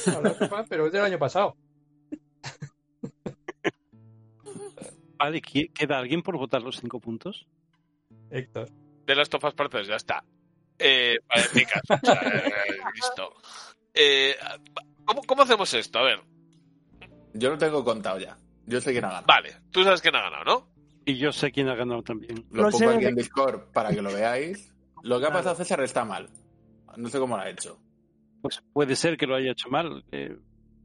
pero es del año pasado. Vale, ¿qui- ¿queda alguien por votar los cinco puntos? Héctor. De las tofas partes, ya está. Eh, vale, o sea, eh, listo. Eh, ¿cómo, ¿Cómo hacemos esto? A ver, Yo lo tengo contado ya. Yo sé quién ha ganado. vale, tú sabes quién ha ganado, ¿no? Y yo sé quién ha ganado también. Lo, Lo pongo sé. aquí en Discord para que lo veáis. Lo que ha pasado César está mal. No sé cómo lo ha hecho. Pues puede ser que lo haya hecho mal. eh,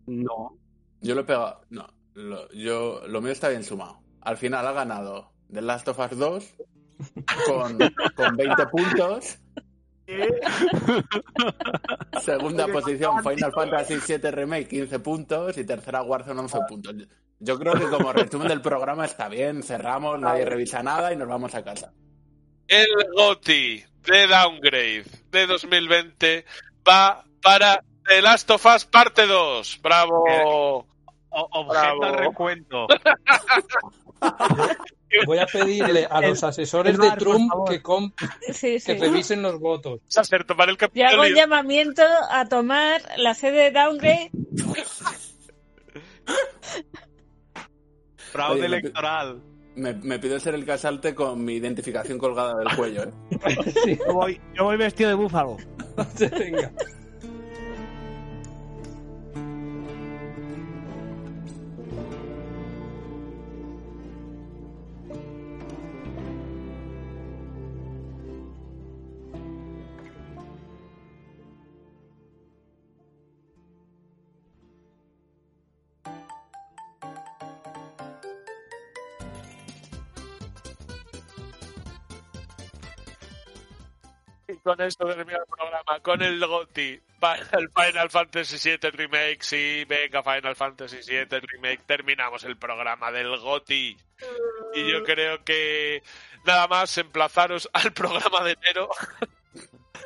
no. Yo lo he pegado. No, lo, yo, lo mío está bien sumado. Al final ha ganado The Last of Us 2 con, con 20 puntos. Segunda posición Final Fantasy VII Remake 15 puntos y tercera Warzone 11 puntos. Yo creo que como resumen del programa está bien, cerramos, nadie revisa nada y nos vamos a casa. El GOTI de Downgrade de 2020 va para The Last of Us Parte 2. ¡Bravo! O- objeto Bravo. recuento. Voy a pedirle a los asesores de Trump que, Sí, sí. que revisen los votos. Hacer tomar el Yo hago un llamamiento a tomar la sede de Downgrade. Fraude Oye, electoral. Me, me pido ser el casalte con mi identificación colgada del cuello. ¿eh? Yo voy, yo voy vestido de búfalo. Venga. Con esto termina el programa, con el GOTI para el Final Fantasy VII Remake. Sí, venga, Final Fantasy VII Remake. Terminamos el programa del GOTI. Y yo creo que nada más emplazaros al programa de enero,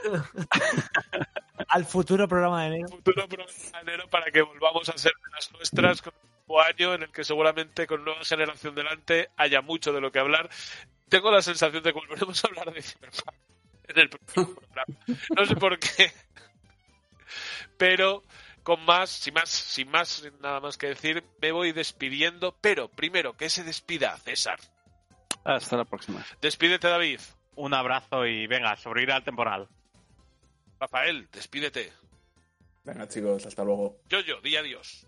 Al futuro programa de enero. futuro programa de enero, para que volvamos a hacer de las nuestras con un nuevo año en el que seguramente con nueva generación delante haya mucho de lo que hablar. Tengo la sensación de que volveremos a hablar de Cyberpunk en el próximo programa. No sé por qué. Pero con más, sin más, sin más, nada más que decir, me voy despidiendo. Pero primero que se despida César. Hasta la próxima. Despídete David. Un abrazo y venga, sobrevivir al temporal. Rafael, despídete. Venga, chicos, hasta luego. Yo, yo, di adiós.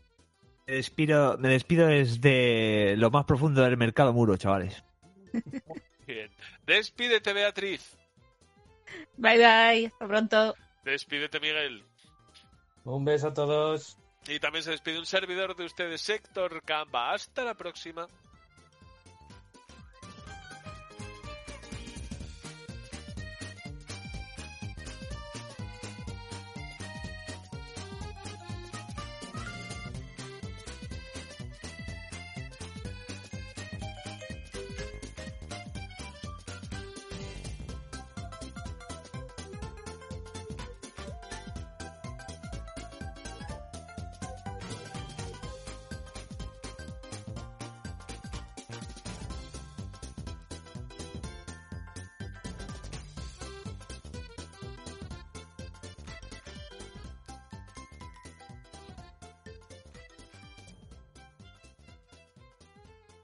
Me despido, me despido desde lo más profundo del mercado muro, chavales. Bien. Despídete Beatriz. Bye bye, hasta pronto. Despídete Miguel. Un beso a todos. Y también se despide un servidor de ustedes, Héctor Camba. Hasta la próxima.